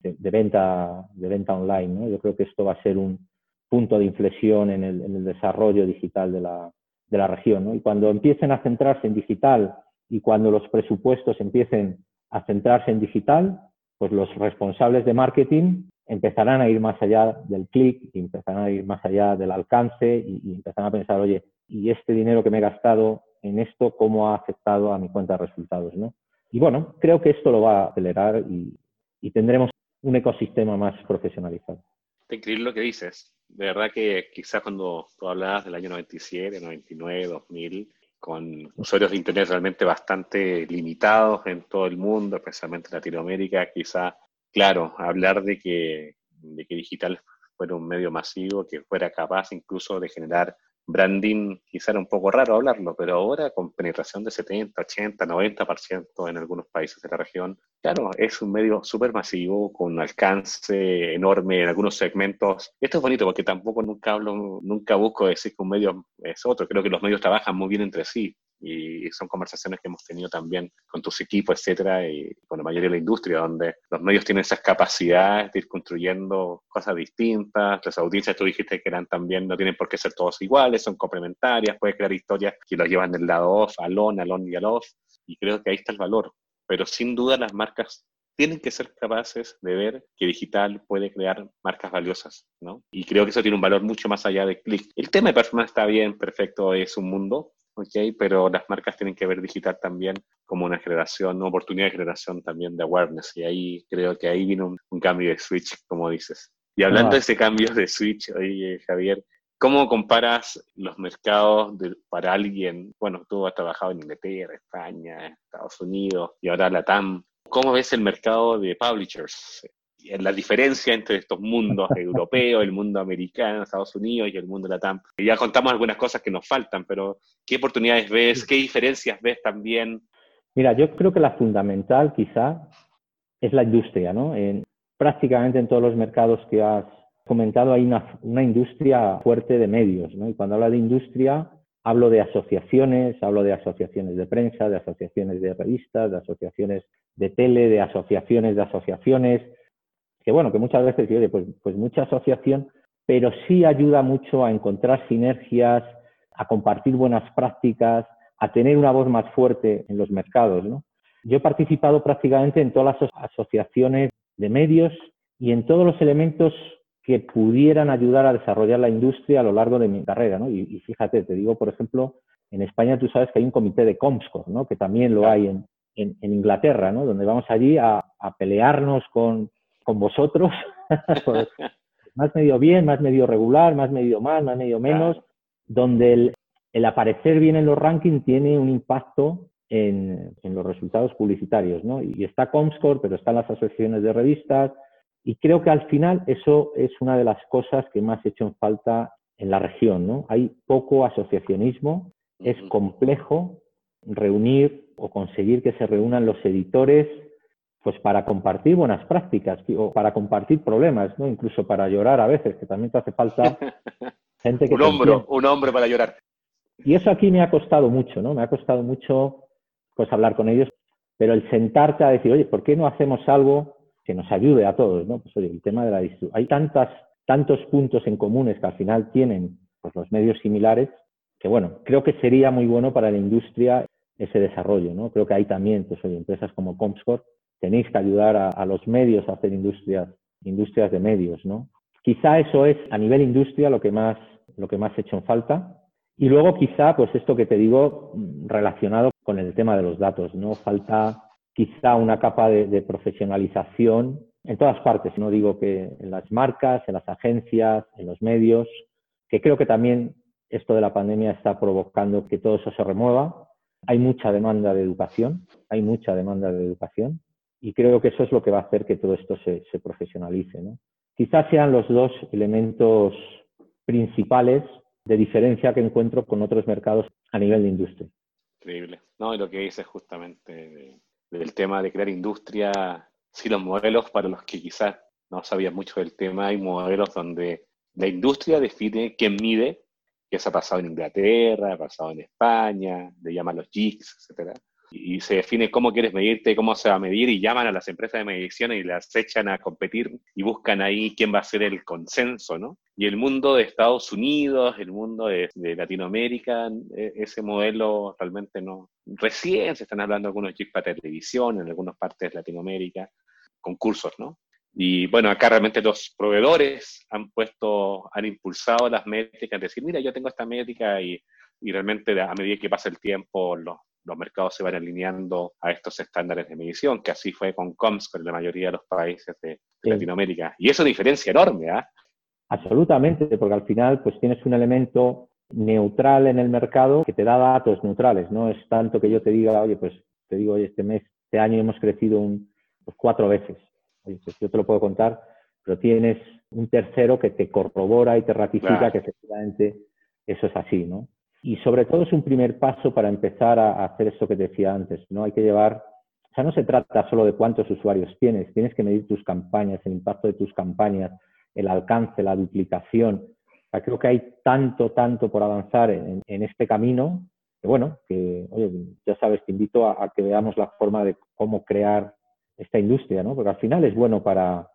de, de, venta, de venta online. ¿no? Yo creo que esto va a ser un punto de inflexión en el, en el desarrollo digital de la, de la región. ¿no? Y cuando empiecen a centrarse en digital y cuando los presupuestos empiecen a centrarse en digital, pues los responsables de marketing empezarán a ir más allá del clic empezarán a ir más allá del alcance y, y, empezarán a pensar, oye, ¿y este dinero que me he gastado en esto cómo ha afectado a mi cuenta de resultados? ¿no? Y bueno, creo que esto lo va a acelerar y, y tendremos un ecosistema más profesionalizado. Te increíble lo que dices. De verdad que quizás cuando tú hablabas del año 97, 99, 2000, con usuarios de Internet realmente bastante limitados en todo el mundo, especialmente en Latinoamérica, quizás, claro, hablar de que, de que digital fuera un medio masivo, que fuera capaz incluso de generar branding quizá era un poco raro hablarlo, pero ahora con penetración de 70, 80, 90% en algunos países de la región, claro, es un medio súper masivo, con alcance enorme en algunos segmentos. Esto es bonito porque tampoco nunca hablo, nunca busco decir que un medio es otro, creo que los medios trabajan muy bien entre sí y son conversaciones que hemos tenido también con tus equipos, etcétera, y con la mayoría de la industria, donde los medios tienen esas capacidades de ir construyendo cosas distintas, las audiencias tú dijiste que eran también, no tienen por qué ser todos iguales, son complementarias, puedes crear historias que los llevan del lado off, al on, al on y al off, y creo que ahí está el valor, pero sin duda las marcas tienen que ser capaces de ver que digital puede crear marcas valiosas, ¿no? Y creo que eso tiene un valor mucho más allá de clic. El tema de performance está bien, perfecto, es un mundo, ¿ok? Pero las marcas tienen que ver digital también como una generación, una oportunidad de generación también de awareness. Y ahí creo que ahí vino un, un cambio de switch, como dices. Y hablando ah. de ese cambio de switch, oye, Javier, ¿Cómo comparas los mercados para alguien? Bueno, tú has trabajado en Inglaterra, España, Estados Unidos y ahora la TAM. ¿Cómo ves el mercado de publishers? La diferencia entre estos mundos europeos, el mundo americano, Estados Unidos y el mundo de la TAM. Ya contamos algunas cosas que nos faltan, pero ¿qué oportunidades ves? ¿Qué diferencias ves también? Mira, yo creo que la fundamental quizá es la industria, ¿no? En, prácticamente en todos los mercados que has comentado hay una, industria fuerte de medios, ¿no? Y cuando hablo de industria, hablo de asociaciones, hablo de asociaciones de prensa, de asociaciones de revistas, de asociaciones de tele, de asociaciones de asociaciones, que bueno, que muchas veces, oye, pues, pues mucha asociación, pero sí ayuda mucho a encontrar sinergias, a compartir buenas prácticas, a tener una voz más fuerte en los mercados, ¿no? Yo he participado prácticamente en todas las asociaciones de medios y en todos los elementos que pudieran ayudar a desarrollar la industria a lo largo de mi carrera, ¿no? Y, fíjate, te digo, por ejemplo, en España tú sabes que hay un comité de Comscore, ¿no? Que también lo hay en, en, Inglaterra, ¿no? Donde vamos allí a, pelearnos con, con vosotros, pues, más medio bien, más medio regular, más medio mal, más medio menos, donde el, el, aparecer bien en los rankings tiene un impacto en, en los resultados publicitarios, ¿no? Y está Comscore, pero están las asociaciones de revistas, y creo que al final eso es una de las cosas que más he hecho en falta en la región. ¿no? Hay poco asociacionismo, es complejo reunir o conseguir que se reúnan los editores pues para compartir buenas prácticas o para compartir problemas, ¿no? Incluso para llorar a veces, que también te hace falta gente que... un hombro, un hombre para llorar. Y eso aquí me ha costado mucho, ¿no? Me ha costado mucho pues hablar con ellos, pero el sentarte a decir, oye, ¿por qué no hacemos algo que nos ayude a todos, ¿no? Pues oye, el tema de la distribución. Hay tantas, tantos puntos en comunes que al final tienen pues, los medios similares que, bueno, creo que sería muy bueno para la industria ese desarrollo, ¿no? Creo que hay también, pues oye, empresas como Comscore, tenéis que ayudar a, los medios a hacer industrias, industrias de medios, ¿no? Quizá eso es a nivel industria lo que más, lo que más he hecho en falta. Y luego quizá, pues esto que te digo, relacionado con el tema de los datos, ¿no? Falta quizá una capa de, profesionalización en todas partes, no digo que en las marcas, en las agencias, en los medios, que creo que también esto de la pandemia está provocando que todo eso se remueva. Hay mucha demanda de educación, hay mucha demanda de educación y creo que eso es lo que va a hacer que todo esto se, profesionalice. ¿no? Quizás sean los dos elementos principales de diferencia que encuentro con otros mercados a nivel de industria. Increíble. No, y lo que dices justamente del tema de crear industria, sí los modelos para los que quizás no sabían mucho del tema, hay modelos donde la industria define quién mide, que eso ha pasado en Inglaterra, ha pasado en España, le llaman los jigs, etcétera y se define cómo quieres medirte, cómo se va a medir y llaman a las empresas de medición y las echan a competir y buscan ahí quién va a ser el consenso, ¿no? Y el mundo de Estados Unidos, el mundo de, Latinoamérica, e, ese modelo realmente no. Recién se están hablando algunos chips para televisión en algunas partes de Latinoamérica, concursos, ¿no? Y bueno, acá realmente los proveedores han puesto, han impulsado las métricas, decir, mira, yo tengo esta métrica y, y realmente a medida que pasa el tiempo los los mercados se van alineando a estos estándares de medición, que así fue con COMS, con la mayoría de los países de, Latinoamérica. Y eso es una diferencia enorme, ¿ah? Absolutamente, porque al final pues tienes un elemento neutral en el mercado que te da datos neutrales. No es tanto que yo te diga, oye, pues te digo, oye, este mes, este año hemos crecido un, pues, cuatro veces. Oye, pues yo te lo puedo contar, pero tienes un tercero que te corrobora y te ratifica que efectivamente eso es así, ¿no? Y sobre todo es un primer paso para empezar a hacer eso que decía antes, ¿no? Hay que llevar, o sea, no se trata solo de cuántos usuarios tienes, tienes que medir tus campañas, el impacto de tus campañas, el alcance, la duplicación. O sea, creo que hay tanto, tanto por avanzar en, este camino, que bueno, que, oye, ya sabes, te invito a, que veamos la forma de cómo crear esta industria, ¿no? Porque al final es bueno para,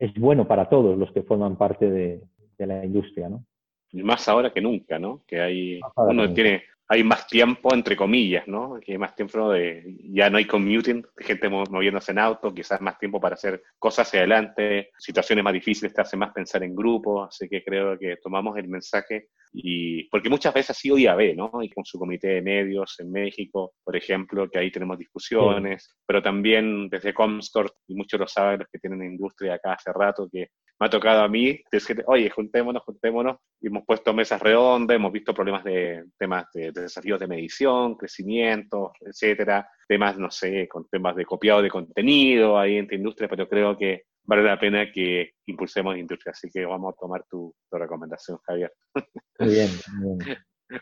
es bueno para todos los que forman parte de, de la industria, ¿no? Más ahora que nunca, ¿no? Que hay, uno tiene, hay más tiempo, entre comillas, ¿no? Que hay más tiempo de, ya no hay commuting, gente moviéndose en auto, quizás más tiempo para hacer cosas hacia adelante, situaciones más difíciles te hace más pensar en grupo, así que creo que tomamos el mensaje Y porque muchas veces ha sido IAB, ¿no? Y con su comité de medios en México, por ejemplo, que ahí tenemos discusiones, pero también desde Comscore, y muchos lo saben los que tienen industria acá hace rato, que me ha tocado a mí decir, oye, juntémonos, juntémonos, y hemos puesto mesas redondas, hemos visto problemas de temas de, desafíos de medición, crecimiento, etcétera, temas, no sé, con temas de copiado de contenido ahí en tu industria, pero creo que vale la pena que impulsemos industria, así que vamos a tomar tu, recomendación, Javier. Muy bien,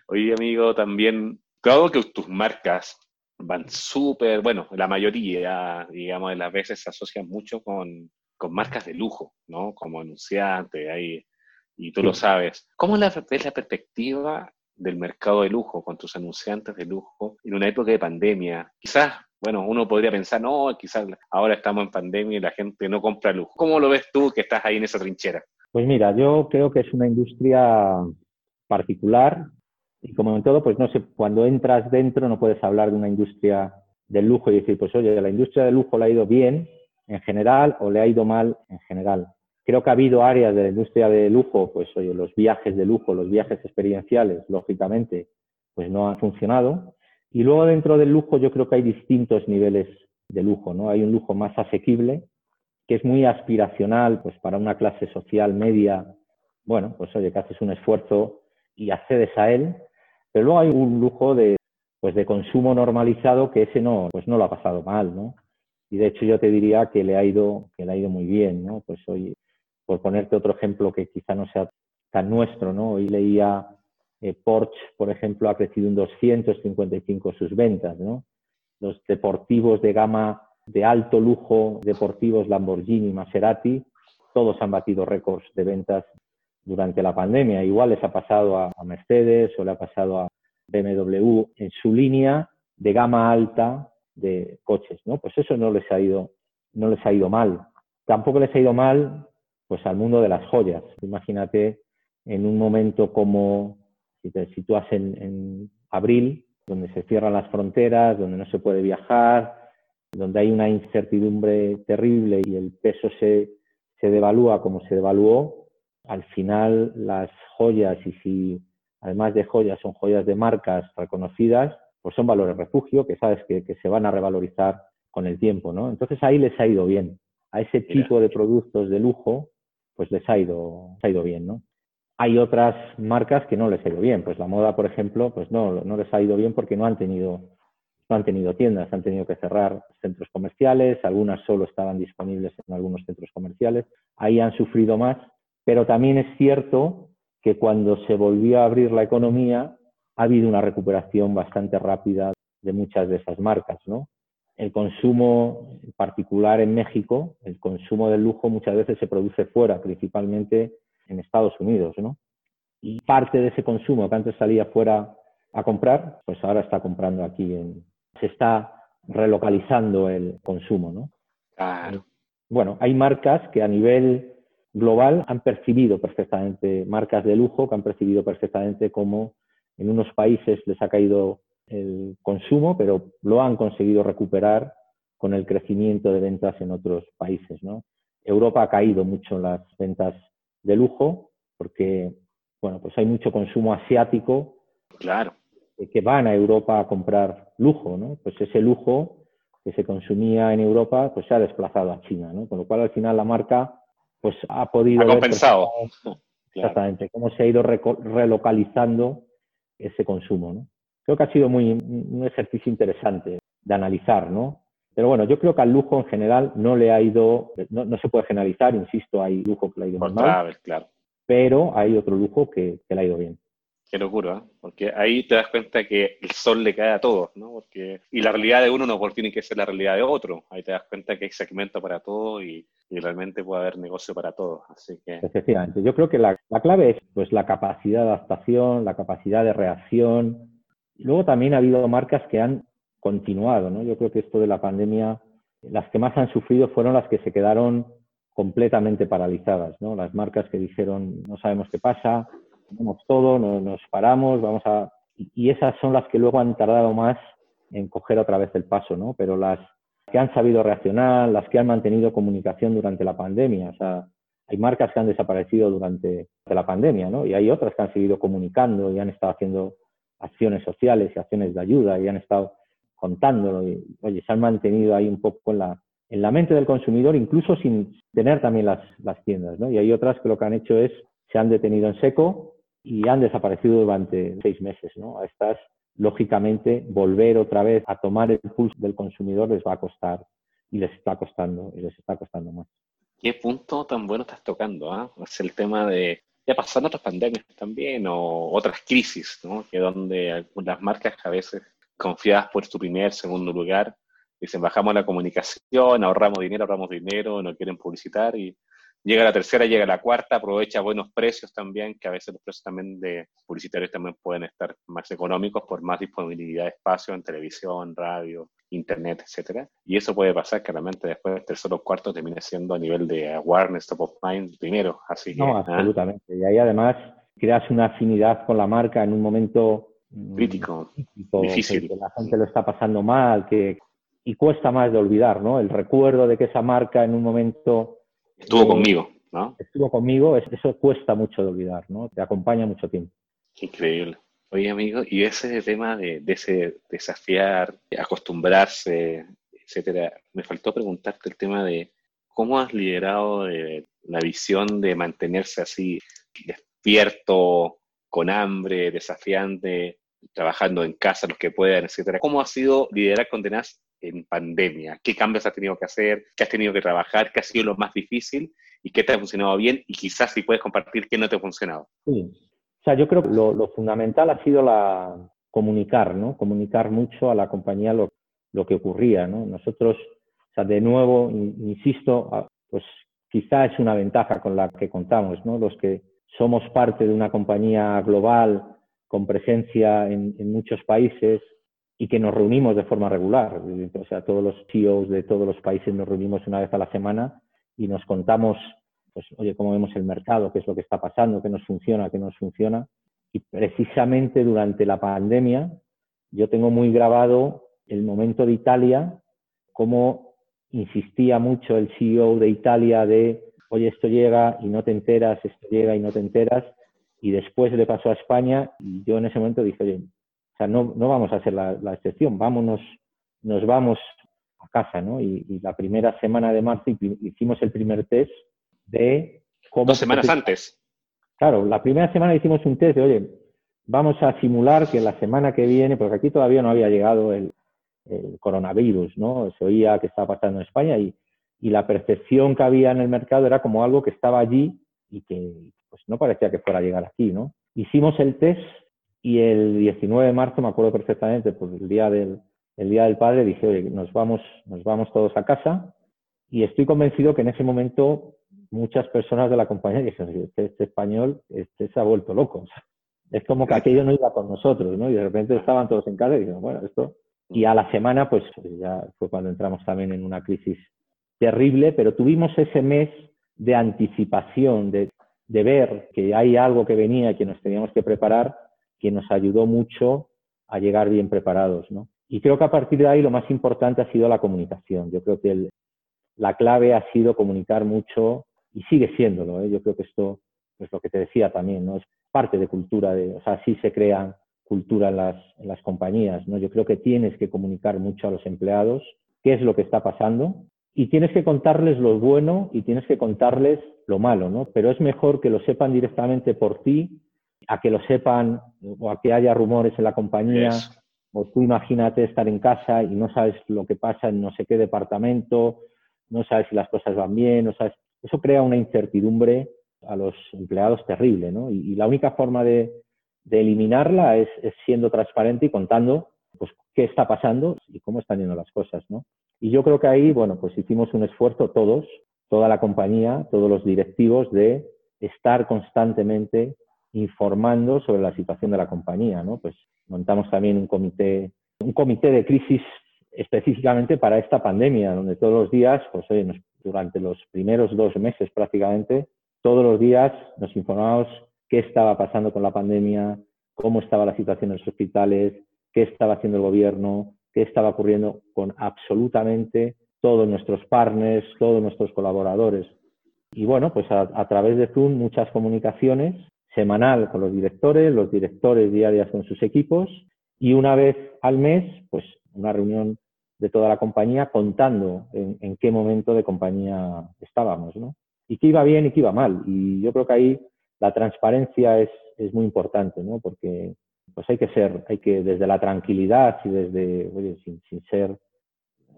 Oye, amigo, también, claro que tus marcas van súper, bueno, la mayoría, digamos, de las veces se asocian mucho con con marcas de lujo, ¿no? Como anunciante, ahí, y tú lo sabes. ¿Cómo es la perspectiva del mercado de lujo con tus anunciantes de lujo en una época de pandemia? Quizás, bueno, uno podría pensar, no, quizás ahora estamos en pandemia y la gente no compra lujo. ¿Cómo lo ves tú que estás ahí en esa trinchera? Pues mira, yo creo que es una industria particular y como en todo, pues no sé, cuando entras dentro no puedes hablar de una industria del lujo y decir, pues oye, la industria del lujo le ha ido bien en general o le ha ido mal en general. Creo que ha habido áreas de la industria de lujo, pues oye, los viajes de lujo, los viajes experienciales, lógicamente, pues no han funcionado. Y luego dentro del lujo yo creo que hay distintos niveles de lujo, ¿no? Hay un lujo más asequible, que es muy aspiracional, pues para una clase social media, bueno, pues oye, que haces un esfuerzo y accedes a él. Pero luego hay un lujo de, pues de consumo normalizado que ese no, pues no lo ha pasado mal, ¿no? y de hecho yo te diría que le ha ido, que le ha ido muy bien, ¿no? Pues hoy, por ponerte otro ejemplo que quizá no sea tan nuestro, ¿no? Hoy leía eh, Porsche, por ejemplo, ha crecido un 255 sus ventas, ¿no? Los deportivos de gama de alto lujo, deportivos Lamborghini, Maserati, todos han batido récords de ventas durante la pandemia. Igual les ha pasado a Mercedes o le ha pasado a BMW en su línea de gama alta de coches, ¿no? Pues eso no les ha ido, no les ha ido mal. Tampoco les ha ido mal, pues al mundo de las joyas. Imagínate en un momento como si te sitúas en, abril, donde se cierran las fronteras, donde no se puede viajar, donde hay una incertidumbre terrible y el peso se, se devalúa como se devaluó, al final las joyas, y si además de joyas son joyas de marcas reconocidas, pues son valores refugio que sabes que, se van a revalorizar con el tiempo, ¿no? Entonces ahí les ha ido bien. A ese tipo de productos de lujo, pues les ha ido, ha ido bien, ¿no? Hay otras marcas que no les ha ido bien. Pues la moda, por ejemplo, pues no, no les ha ido bien porque no han tenido, no han tenido tiendas, han tenido que cerrar centros comerciales, algunas solo estaban disponibles en algunos centros comerciales. Ahí han sufrido más, pero también es cierto que cuando se volvió a abrir la economía, ha habido una recuperación bastante rápida de muchas de esas marcas, ¿no? El consumo en particular en México, el consumo del lujo muchas veces se produce fuera, principalmente en Estados Unidos, ¿no? Y parte de ese consumo que antes salía fuera a comprar, pues ahora está comprando aquí. En, se está relocalizando el consumo, ¿no? Claro. Bueno, hay marcas que a nivel global han percibido perfectamente, marcas de lujo que han percibido perfectamente como en unos países les ha caído el consumo, pero lo han conseguido recuperar con el crecimiento de ventas en otros países. ¿no? Europa ha caído mucho en las ventas de lujo porque bueno, pues hay mucho consumo asiático claro. que van a Europa a comprar lujo. ¿no? Pues ese lujo que se consumía en Europa pues se ha desplazado a China. ¿no? Con lo cual al final la marca pues ha podido... Ha compensado. Exactamente, cómo se ha ido relocalizando ese consumo. ¿no? Creo que ha sido muy, un ejercicio interesante de analizar, ¿no? Pero bueno, yo creo que al lujo en general no le ha ido, no, no se puede generalizar, insisto, hay lujo que le ha ido mal, claro. pero hay otro lujo que, que le ha ido bien. Qué locura, ¿eh? porque ahí te das cuenta que el sol le cae a todos, ¿no? Porque, y la realidad de uno no tiene que ser la realidad de otro. Ahí te das cuenta que hay segmento para todo y, y realmente puede haber negocio para todos. Así que... Efectivamente, yo creo que la, la, clave es pues, la capacidad de adaptación, la capacidad de reacción. Luego también ha habido marcas que han continuado, ¿no? Yo creo que esto de la pandemia, las que más han sufrido fueron las que se quedaron completamente paralizadas, ¿no? Las marcas que dijeron, no sabemos qué pasa, tenemos todo, nos, paramos, vamos a... Y esas son las que luego han tardado más en coger otra vez el paso, ¿no? Pero las que han sabido reaccionar, las que han mantenido comunicación durante la pandemia, o sea, hay marcas que han desaparecido durante la pandemia, ¿no? Y hay otras que han seguido comunicando y han estado haciendo acciones sociales y acciones de ayuda y han estado contándolo. Y, oye, se han mantenido ahí un poco en la, en la mente del consumidor, incluso sin tener también las, las tiendas, ¿no? Y hay otras que lo que han hecho es, se han detenido en seco y han desaparecido durante seis meses, ¿no? A estas, lógicamente, volver otra vez a tomar el pulso del consumidor les va a costar y les está costando, y les está costando más. ¿Qué punto tan bueno estás tocando? Ah? Es el tema de, ya pasando otras pandemias también, o otras crisis, ¿no? Que donde las marcas a veces confiadas por su primer, segundo lugar, dicen bajamos la comunicación, ahorramos dinero, ahorramos dinero, no quieren publicitar y llega la tercera, llega la cuarta, aprovecha buenos precios también, que a veces los precios también de publicitarios también pueden estar más económicos por más disponibilidad de espacio en televisión, radio, internet, etcétera. Y eso puede pasar claramente después del tercero o cuarto termine siendo a nivel de awareness, top of mind primero, así No, ¿ah? absolutamente. Y ahí además creas una afinidad con la marca en un momento mm, crítico, difícil. Que, la gente lo está pasando mal, que y cuesta más de olvidar, ¿no? El recuerdo de que esa marca en un momento estuvo eh, conmigo, ¿no? Estuvo conmigo, eso cuesta mucho de olvidar, ¿no? Te acompaña mucho tiempo. Increíble. Oye, amigo, y ese tema de, ese desafiar, acostumbrarse, etcétera, me faltó preguntarte el tema de cómo has liderado la visión de mantenerse así despierto, con hambre, desafiante, trabajando en casa, los que puedan, etcétera. ¿Cómo ha sido liderar con Tenaz en pandemia? ¿Qué cambios has tenido que hacer? ¿Qué has tenido que trabajar? ¿Qué ha sido lo más difícil? ¿Y qué te ha funcionado bien? Y quizás si puedes compartir qué no te ha funcionado. Sí, sea, yo creo que lo, fundamental ha sido la comunicar, ¿no? Comunicar mucho a la compañía lo, lo que ocurría, ¿no? Nosotros, o sea, de nuevo, insisto, pues quizá es una ventaja con la que contamos, ¿no? Los que somos parte de una compañía global con presencia en, en muchos países y que nos reunimos de forma regular. O sea, todos los CEOs de todos los países nos reunimos una vez a la semana y nos contamos pues, oye, cómo vemos el mercado, qué es lo que está pasando, qué nos funciona, qué nos funciona. Y precisamente durante la pandemia, yo tengo muy grabado el momento de Italia, cómo insistía mucho el CEO de Italia de, oye, esto llega y no te enteras, esto llega y no te enteras. Y después le pasó a España y yo en ese momento dije, oye, o sea, no, no vamos a hacer la, excepción, vámonos, nos vamos a casa, ¿no? Y, y, la primera semana de marzo hicimos el primer test de cómo... Dos semanas antes. Claro, la primera semana hicimos un test de, oye, vamos a simular que la semana que viene, porque aquí todavía no había llegado el, coronavirus, ¿no? Se oía que estaba pasando en España y, y, la percepción que había en el mercado era como algo que estaba allí y que pues, no parecía que fuera a llegar aquí, ¿no? Hicimos el test y el 19 de marzo, me acuerdo perfectamente, pues el día del, el día del padre, dije, nos vamos, nos vamos todos a casa y estoy convencido que en ese momento muchas personas de la compañía dijeron, este, este español este se ha vuelto loco. es como que aquello no iba con nosotros, ¿no? Y de repente estaban todos en casa y dijeron, bueno, esto... Y a la semana, pues ya fue cuando entramos también en una crisis terrible, pero tuvimos ese mes de anticipación, de, de ver que hay algo que venía y que nos teníamos que preparar, que nos ayudó mucho a llegar bien preparados, ¿no? Y creo que a partir de ahí lo más importante ha sido la comunicación. Yo creo que la clave ha sido comunicar mucho y sigue siéndolo. ¿eh? Yo creo que esto es lo que te decía también, ¿no? Es parte de cultura, de, o sea, así se crea cultura en las, en las compañías, ¿no? Yo creo que tienes que comunicar mucho a los empleados qué es lo que está pasando y tienes que contarles lo bueno y tienes que contarles lo malo, ¿no? Pero es mejor que lo sepan directamente por ti a que lo sepan o a que haya rumores en la compañía. O tú imagínate estar en casa y no sabes lo que pasa en no sé qué departamento, no sabes si las cosas van bien, no sabes eso crea una incertidumbre a los empleados terrible, ¿no? Y, la única forma de, eliminarla es, siendo transparente y contando pues, qué está pasando y cómo están yendo las cosas, ¿no? Y yo creo que ahí, bueno, pues hicimos un esfuerzo todos, toda la compañía, todos los directivos, de estar constantemente informando sobre la situación de la compañía, ¿no? Pues montamos también un comité, un comité de crisis específicamente para esta pandemia, donde todos los días, pues durante los primeros dos meses prácticamente, todos los días nos informábamos qué estaba pasando con la pandemia, cómo estaba la situación en los hospitales, qué estaba haciendo el gobierno, qué estaba ocurriendo con absolutamente todos nuestros partners, todos nuestros colaboradores. Y bueno, pues a, través de Zoom muchas comunicaciones, semanal con los directores, los directores diarias con sus equipos y una vez al mes, pues una reunión de toda la compañía contando en, qué momento de compañía estábamos, ¿no? Y qué iba bien y qué iba mal. Y yo creo que ahí la transparencia es, es muy importante, ¿no? Porque pues hay que ser, hay que desde la tranquilidad y desde, oye, sin, sin ser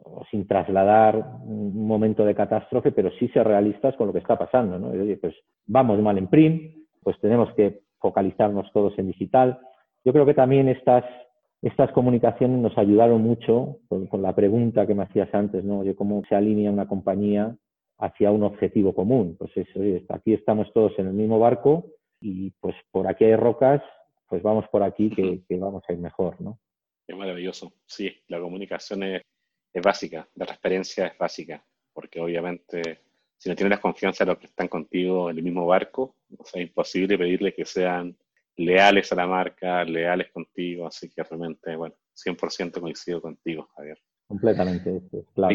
o sin trasladar un momento de catástrofe, pero sí ser realistas con lo que está pasando, ¿no? Oye, pues vamos mal en print, pues tenemos que focalizarnos todos en digital. Yo creo que también estas, estas comunicaciones nos ayudaron mucho con, la pregunta que me hacías antes, ¿no? Oye, ¿cómo se alinea una compañía hacia un objetivo común? Pues es, oye, aquí estamos todos en el mismo barco y pues por aquí hay rocas, pues vamos por aquí que, que vamos a ir mejor, ¿no? Es maravilloso. Sí, la comunicación es es básica, la transparencia es básica, porque obviamente si no tienes la confianza de los que están contigo en el mismo barco, es imposible pedirle que sean leales a la marca, leales contigo, así que realmente, bueno, 100% coincido contigo, Javier. Completamente, claro.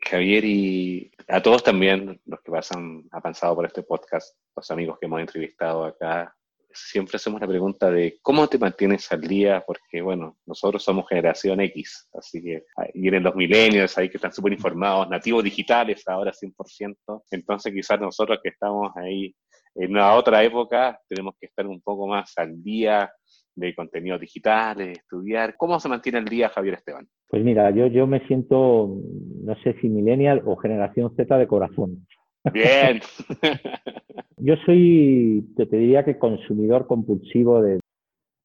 Javier, y a todos también, los que pasan, han pasado por este podcast, los amigos que hemos entrevistado acá, siempre hacemos la pregunta de cómo te mantienes al día, porque bueno, nosotros somos generación X, así que vienen los millennials ahí que están súper informados, nativos digitales ahora 100%, entonces quizás nosotros que estamos ahí en una otra época tenemos que estar un poco más al día de contenidos digitales, estudiar. ¿Cómo se mantiene el día Javier Esteban? Pues mira, yo, yo me siento, no sé si millennial o generación Z de corazón. Bien. Yo soy, te diría que consumidor compulsivo de,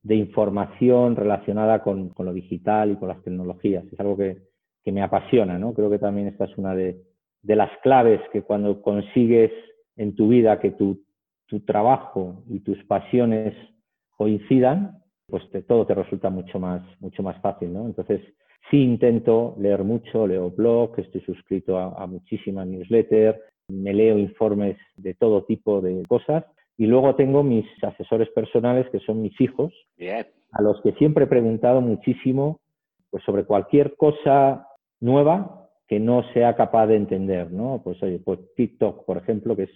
información relacionada con, lo digital y con las tecnologías. Es algo que, me apasiona, ¿no? Creo que también esta es una de, las claves que cuando consigues en tu vida que tu, trabajo y tus pasiones coincidan, pues todo te resulta mucho más, mucho más fácil, ¿no? Entonces, sí intento leer mucho, leo blog, estoy suscrito a, a muchísimas newsletters, me leo informes de todo tipo de cosas y luego tengo mis asesores personales que son mis hijos, a los que siempre he preguntado muchísimo pues sobre cualquier cosa nueva que no sea capaz de entender, ¿no? Pues oye, pues TikTok, por ejemplo, que es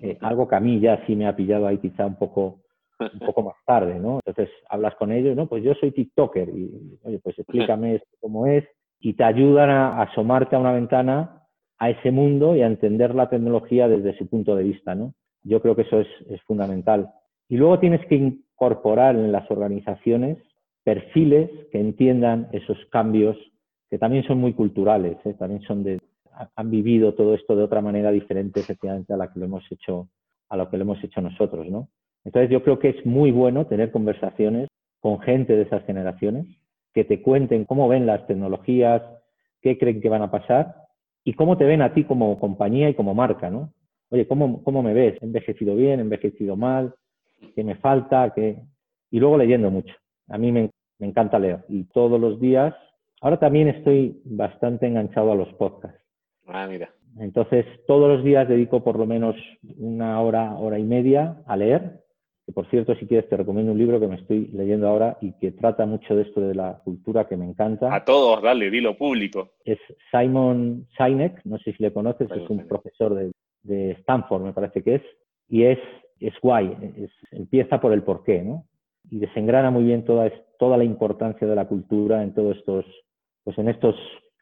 eh, algo que a mí ya sí me ha pillado ahí quizá un poco un poco más tarde, ¿no? Entonces hablas con ellos, ¿no? Pues yo soy TikToker y, oye, pues explícame esto cómo es y te ayudan a asomarte a una ventana a ese mundo y a entender la tecnología desde su punto de vista, ¿no? Yo creo que eso es, fundamental. Y luego tienes que incorporar en las organizaciones perfiles que entiendan esos cambios que también son muy culturales, ¿eh? también son de, han vivido todo esto de otra manera diferente efectivamente a la que lo hemos hecho, a lo que lo hemos hecho nosotros, ¿no? Entonces yo creo que es muy bueno tener conversaciones con gente de esas generaciones que te cuenten cómo ven las tecnologías, qué creen que van a pasar y cómo te ven a ti como compañía y como marca, ¿no? Oye, ¿cómo, cómo me ves? ¿He envejecido bien? ¿He envejecido mal? ¿Qué me falta? ¿Qué? Y luego leyendo mucho. A mí me, me encanta leer y todos los días. Ahora también estoy bastante enganchado a los podcasts. Ah, mira. Entonces, todos los días dedico por lo menos una hora, hora y media a leer que por cierto, si quieres, te recomiendo un libro que me estoy leyendo ahora y que trata mucho de esto de la cultura que me encanta. A todos, dale, dilo público. Es Simon Sinek, no sé si le conoces, es un profesor de, de, Stanford, me parece que es, y es, es guay, es, empieza por el porqué, ¿no? Y desengrana muy bien toda, toda la importancia de la cultura en todos estos, pues en estos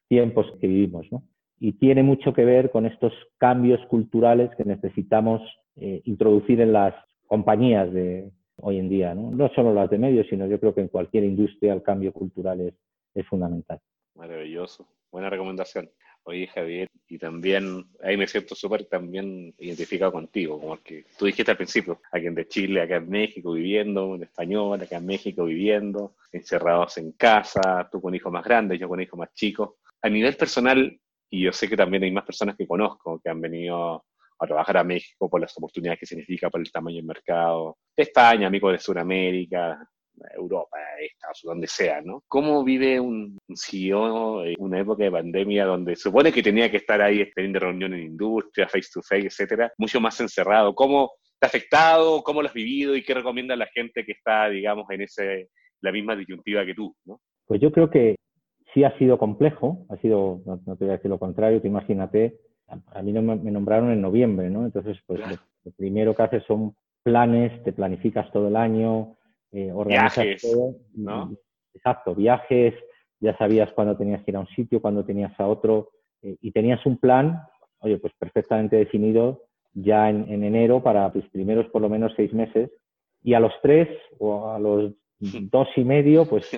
tiempos que vivimos, ¿no? Y tiene mucho que ver con estos cambios culturales que necesitamos eh, introducir en las compañías de hoy en día, ¿no? no solo las de medios, sino yo creo que en cualquier industria el cambio cultural es, es fundamental. Maravilloso, buena recomendación. Oye, Javier, y también ahí me siento súper también identificado contigo, como que tú dijiste al principio, alguien de Chile, acá en México viviendo, un español, acá en México viviendo, encerrados en casa, tú con hijos más grandes, yo con hijos más chicos. A nivel personal, y yo sé que también hay más personas que conozco que han venido a trabajar a México por las oportunidades que significa, por el tamaño del mercado, España, amigos de Sudamérica, Europa, Estados Unidos, donde sea, ¿no? ¿Cómo vive un CEO en una época de pandemia donde supone que tenía que estar ahí teniendo reuniones en industria, face to face, etcétera, mucho más encerrado? ¿Cómo te ha afectado? ¿Cómo lo has vivido? ¿Y qué recomienda a la gente que está, digamos, en ese, la misma disyuntiva que tú. Pues yo creo que sí ha sido complejo, ha sido, no, no te voy a decir lo contrario, te imagínate a mí me nombraron en noviembre, ¿no? Entonces, pues lo, primero que haces son planes, te planificas todo el año, eh, organizas viajes, todo. ¿no? Exacto, viajes, ya sabías cuándo tenías que ir a un sitio, cuándo tenías a otro, eh, y tenías un plan, oye, pues perfectamente definido ya en, enero para tus primeros por lo menos seis meses, y a los tres o a los dos y medio, pues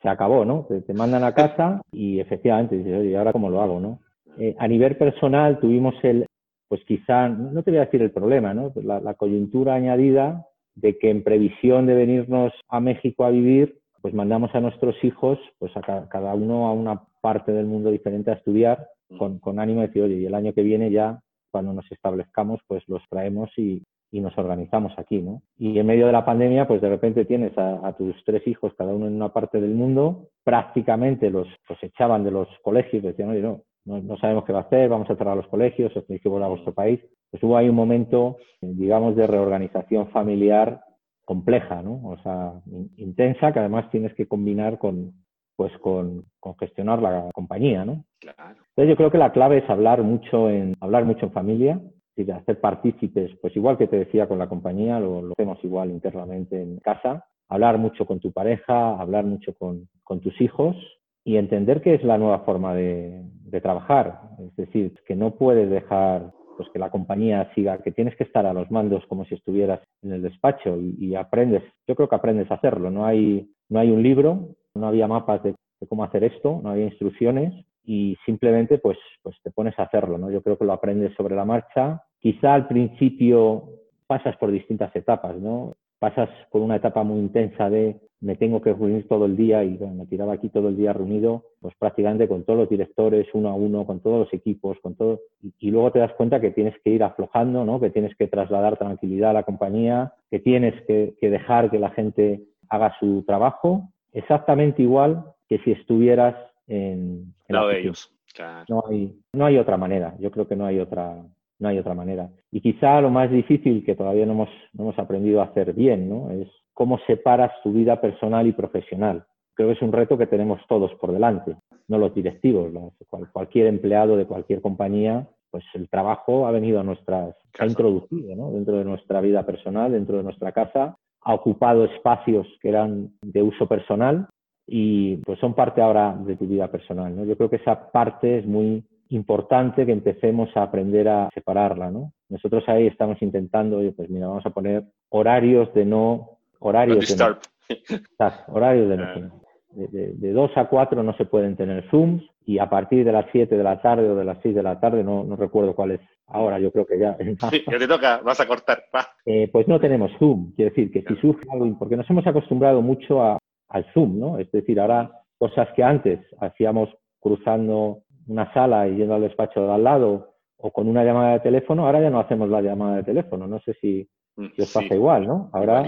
se acabó, ¿no? Te, mandan a casa y efectivamente dices, oye, ¿y ahora cómo lo hago, no? Eh, a nivel personal tuvimos el, pues quizá, no te voy a decir el problema, ¿no? Pues la, coyuntura añadida de que en previsión de venirnos a México a vivir, pues mandamos a nuestros hijos, pues a cada uno a una parte del mundo diferente a estudiar, con, con ánimo de decir, oye, y el año que viene ya, cuando nos establezcamos, pues los traemos y, y nos organizamos aquí, ¿no? Y en medio de la pandemia, pues de repente tienes a, tus tres hijos, cada uno en una parte del mundo, prácticamente los, los echaban de los colegios, decían, oye, no, no, sabemos qué va a hacer, vamos a cerrar los colegios, os tenéis que volver a vuestro país. Pues hubo ahí un momento, digamos, de reorganización familiar compleja, ¿no? O sea, intensa, que además tienes que combinar con, pues con, con gestionar la compañía, ¿no? Claro. Entonces yo creo que la clave es hablar mucho en, hablar mucho en familia, y de hacer partícipes, pues igual que te decía con la compañía, lo, lo hacemos igual internamente en casa, hablar mucho con tu pareja, hablar mucho con, con tus hijos y entender que es la nueva forma de, de, trabajar. Es decir, que no puedes dejar pues, que la compañía siga, que tienes que estar a los mandos como si estuvieras en el despacho y, aprendes, yo creo que aprendes a hacerlo. No hay, no hay un libro, no había mapas de, de cómo hacer esto, no había instrucciones y simplemente pues, pues te pones a hacerlo, ¿no? Yo creo que lo aprendes sobre la marcha. Quizá al principio pasas por distintas etapas, ¿no? Pasas por una etapa muy intensa de me tengo que reunir todo el día y me tiraba aquí todo el día reunido, pues prácticamente con todos los directores, uno a uno, con todos los equipos, con todo. Y, luego te das cuenta que tienes que ir aflojando, ¿no? Que tienes que trasladar tranquilidad a la compañía, que tienes que, que dejar que la gente haga su trabajo, exactamente igual que si estuvieras en, lado de ellos. No, hay, no hay otra manera, yo creo que no hay otra, no hay otra manera. Y quizá lo más difícil que todavía no hemos, no hemos aprendido a hacer bien, ¿no? Es cómo separas tu vida personal y profesional. Creo que es un reto que tenemos todos por delante, no los directivos, cualquier empleado de cualquier compañía, pues el trabajo ha venido a nuestras, ha introducido ¿no? dentro de nuestra vida personal, dentro de nuestra casa, ha ocupado espacios que eran de uso personal y pues son parte ahora de tu vida personal. ¿no? Yo creo que esa parte es muy importante que empecemos a aprender a separarla. ¿no? Nosotros ahí estamos intentando, pues mira, vamos a poner horarios de no... Horarios de no, horarios de no. De, de, 2 a 4 no se pueden tener Zooms y a partir de las 7 de la tarde o de las 6 de la tarde, no, no recuerdo cuál es ahora, yo creo que ya. Sí, ya te toca, vas a cortar. Eh, pues no tenemos Zoom, quiere decir que si surge algo, porque nos hemos acostumbrado mucho a, al Zoom, ¿no? Es decir, ahora cosas que antes hacíamos cruzando una sala y yendo al despacho de al lado o con una llamada de teléfono, ahora ya no hacemos la llamada de teléfono. No sé si, mm, os pasa igual, ¿no? Ahora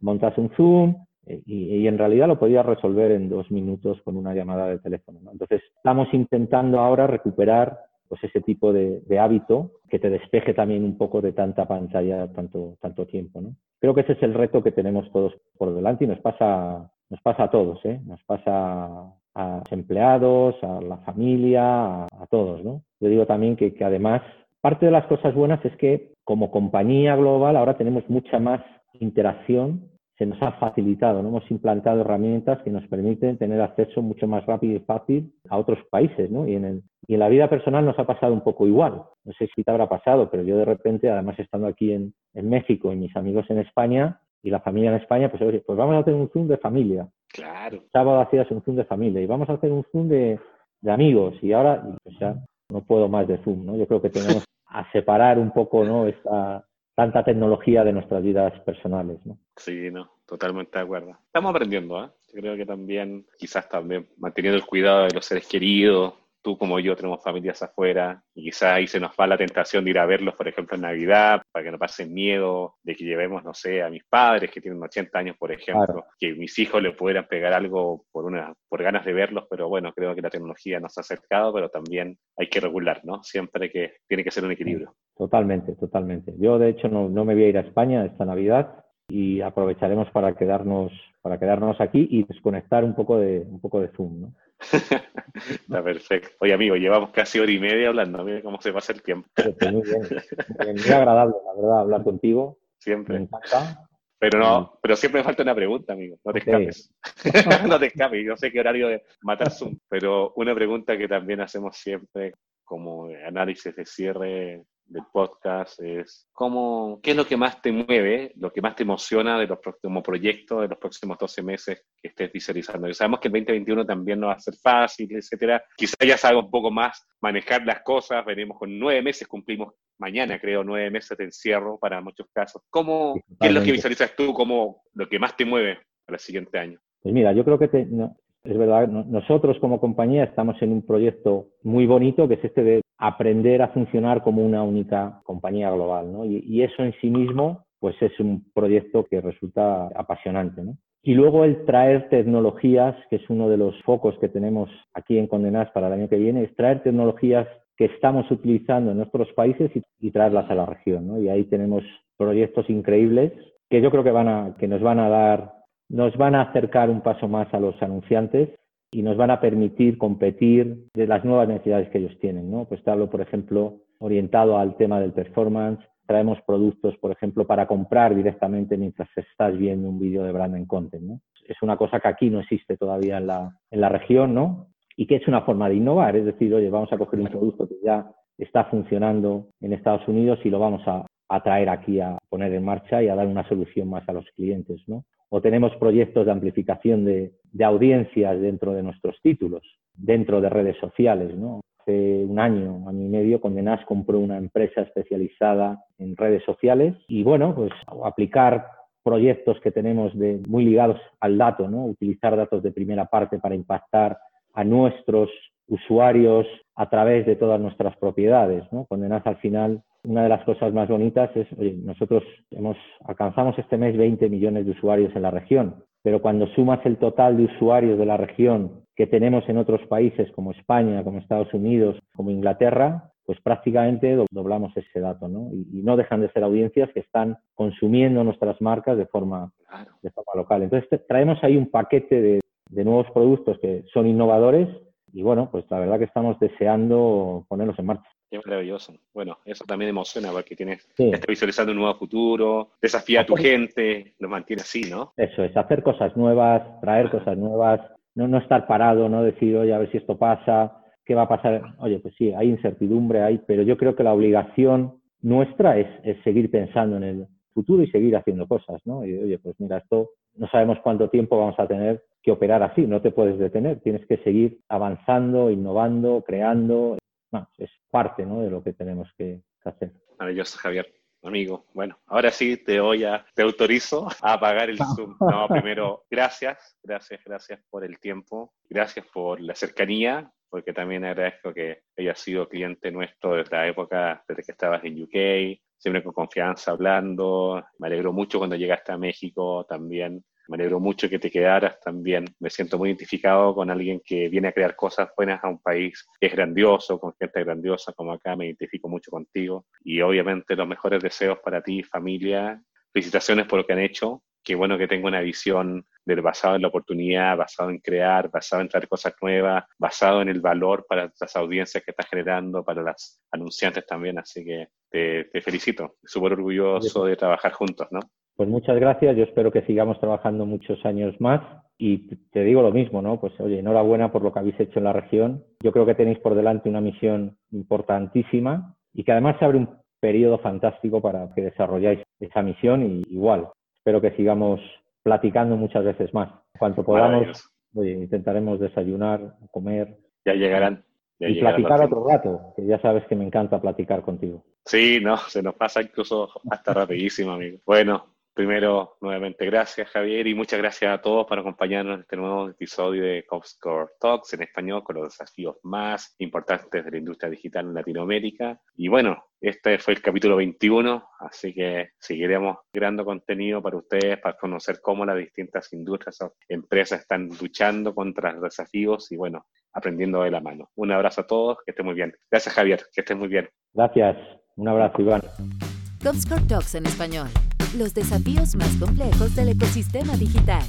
montas un Zoom eh, y, en realidad lo podías resolver en dos minutos con una llamada de teléfono. Entonces, estamos intentando ahora recuperar pues ese tipo de, hábito que te despeje también un poco de tanta pantalla tanto, tanto tiempo. ¿no? Creo que ese es el reto que tenemos todos por delante y nos pasa nos pasa a todos, ¿eh? Nos pasa a los empleados, a la familia, a, todos, ¿no? Yo digo también que además, parte de las cosas buenas es que como compañía global ahora tenemos mucha más interacción se nos ha facilitado, ¿no? hemos implantado herramientas que nos permiten tener acceso mucho más rápido y fácil a otros países. ¿no? Y, en el, y en la vida personal nos ha pasado un poco igual. No sé si te habrá pasado, pero yo de repente, además estando aquí en, en México y mis amigos en España, y la familia en España, pues, oye, pues vamos a hacer un Zoom de familia. Claro. sábado hacías un Zoom de familia y vamos a hacer un Zoom de, de amigos y ahora pues ya no puedo más de Zoom, ¿no? Yo creo que tenemos a separar un poco, ¿no? Esta tanta tecnología de nuestras vidas personales, ¿no? Sí, no, totalmente de acuerdo. Estamos aprendiendo, ¿eh? Yo creo que también, quizás también manteniendo el cuidado de los seres queridos, tú como yo tenemos familias afuera y quizás ahí se nos va la tentación de ir a verlos, por ejemplo, en Navidad, para que no pasen miedo de que llevemos, no sé, a mis padres que tienen 80 años, por ejemplo, que mis hijos le pudieran pegar algo por, una, por ganas de verlos, pero bueno, creo que la tecnología nos ha acercado, pero también hay que regular, ¿no? Siempre que tiene que ser un equilibrio. Totalmente, totalmente. Yo, de hecho, no, no me voy a ir a España esta Navidad. y aprovecharemos para quedarnos, para quedarnos aquí y desconectar un poco de, un poco de Zoom. ¿no? Está perfecto. Oye, amigo, llevamos casi hora y media hablando. Mira cómo se pasa el tiempo. Pues muy bien. Muy agradable, la verdad, hablar contigo. Siempre. Me encanta. Pero no, pero siempre me falta una pregunta, amigo. No te escapes. no te escapes. Yo sé qué horario de matar Zoom, pero una pregunta que también hacemos siempre como análisis de cierre del podcast es cómo, qué es lo que más te mueve, lo que más te emociona de los próximos proyectos de los próximos 12 meses que estés visualizando. Y sabemos que el 2021 también no va a ser fácil, etcétera. Quizás ya sabemos un poco más manejar las cosas, venimos con nueve meses, cumplimos mañana, creo, nueve meses de encierro para muchos casos. ¿Cómo, ¿Qué es lo que visualizas tú como lo que más te mueve para el siguiente año? Pues mira, yo creo que te, es verdad, nosotros como compañía estamos en un proyecto muy bonito que es este de aprender a funcionar como una única compañía global, ¿no? Y, eso en sí mismo, pues es un proyecto que resulta apasionante. Y luego el traer tecnologías, que es uno de los focos que tenemos aquí en Condenas para el año que viene, es traer tecnologías que estamos utilizando en nuestros países y, traerlas a la región, ¿no? Y ahí tenemos proyectos increíbles que yo creo que van a, que nos van a dar nos van a acercar un paso más a los anunciantes y nos van a permitir competir de las nuevas necesidades que ellos tienen. ¿no? Pues te hablo, por ejemplo, orientado al tema del performance. Traemos productos, por ejemplo, para comprar directamente mientras estás viendo un vídeo de branding content. ¿no? Es una cosa que aquí no existe todavía en la, en la región, ¿no? Y que es una forma de innovar. Es decir, oye, vamos a coger un producto que ya está funcionando en Estados Unidos y lo vamos a, a traer aquí a poner en marcha y a dar una solución más a los clientes, ¿no? O tenemos proyectos de amplificación de, audiencias dentro de nuestros títulos, dentro de redes sociales. ¿no? Hace un año, año y medio, Condenas compró una empresa especializada en redes sociales y, bueno, pues aplicar proyectos que tenemos de, muy ligados al dato, ¿no? utilizar datos de primera parte para impactar a nuestros usuarios a través de todas nuestras propiedades. ¿no? Condenas al final una de las cosas más bonitas es, oye, nosotros hemos, alcanzamos este mes 20 millones de usuarios en la región, pero cuando sumas el total de usuarios de la región que tenemos en otros países como España, como Estados Unidos, como Inglaterra, pues prácticamente doblamos ese dato, ¿no? Y, no dejan de ser audiencias que están consumiendo nuestras marcas de forma, de forma local. Entonces traemos ahí un paquete de, de nuevos productos que son innovadores y bueno, pues la verdad que estamos deseando ponerlos en marcha. Qué maravilloso. Bueno, eso también emociona porque tienes, estás visualizando un nuevo futuro, desafía a tu gente, lo mantiene así, ¿no? Eso es, hacer cosas nuevas, traer cosas nuevas, no, no estar parado, no decir, oye, a ver si esto pasa, qué va a pasar. Oye, pues sí, hay incertidumbre, hay, pero yo creo que la obligación nuestra es, es seguir pensando en el futuro y seguir haciendo cosas, ¿no? Y oye, pues mira, esto no sabemos cuánto tiempo vamos a tener que operar así, no te puedes detener, tienes que seguir avanzando, innovando, creando, es parte ¿no? de lo que tenemos que hacer. Maravilloso, Javier. Amigo, bueno, ahora sí te voy a, te autorizo a apagar el Zoom. No, primero, gracias, gracias, gracias por el tiempo, gracias por la cercanía, porque también agradezco que hayas sido cliente nuestro desde la época, desde que estabas en UK, siempre con confianza hablando. Me alegro mucho cuando llegaste a México también. Me alegro mucho que te quedaras también. Me siento muy identificado con alguien que viene a crear cosas buenas a un país que es grandioso, con gente grandiosa como acá. Me identifico mucho contigo. Y obviamente los mejores deseos para ti, familia. Felicitaciones por lo que han hecho. Qué bueno que tengo una visión del basado en la oportunidad, basado en crear, basado en traer cosas nuevas, basado en el valor para las audiencias que estás generando, para las anunciantes también. Así que te, te felicito. Súper orgulloso de trabajar juntos, ¿no? Pues muchas gracias, yo espero que sigamos trabajando muchos años más y te digo lo mismo, ¿no? Pues oye, enhorabuena por lo que habéis hecho en la región. Yo creo que tenéis por delante una misión importantísima y que además se abre un periodo fantástico para que desarrolláis esa misión y igual, espero que sigamos platicando muchas veces más. Cuanto podamos, oye, intentaremos desayunar, comer. Ya llegarán. y platicar otro rato, que ya sabes que me encanta platicar contigo. Sí, no, se nos pasa incluso hasta rapidísimo, amigo. Bueno, Primero, nuevamente, gracias Javier y muchas gracias a todos por acompañarnos en este nuevo episodio de Comscore Talks en español con los desafíos más importantes de la industria digital en Latinoamérica. Y bueno, este fue el capítulo 21, así que seguiremos creando contenido para ustedes, para conocer cómo las distintas industrias o empresas están luchando contra los desafíos y bueno, aprendiendo de la mano. Un abrazo a todos, que estén muy bien. Gracias Javier, que estén muy bien. Gracias, un abrazo Iván. Comscore Talks en español los desafíos más complejos del ecosistema digital.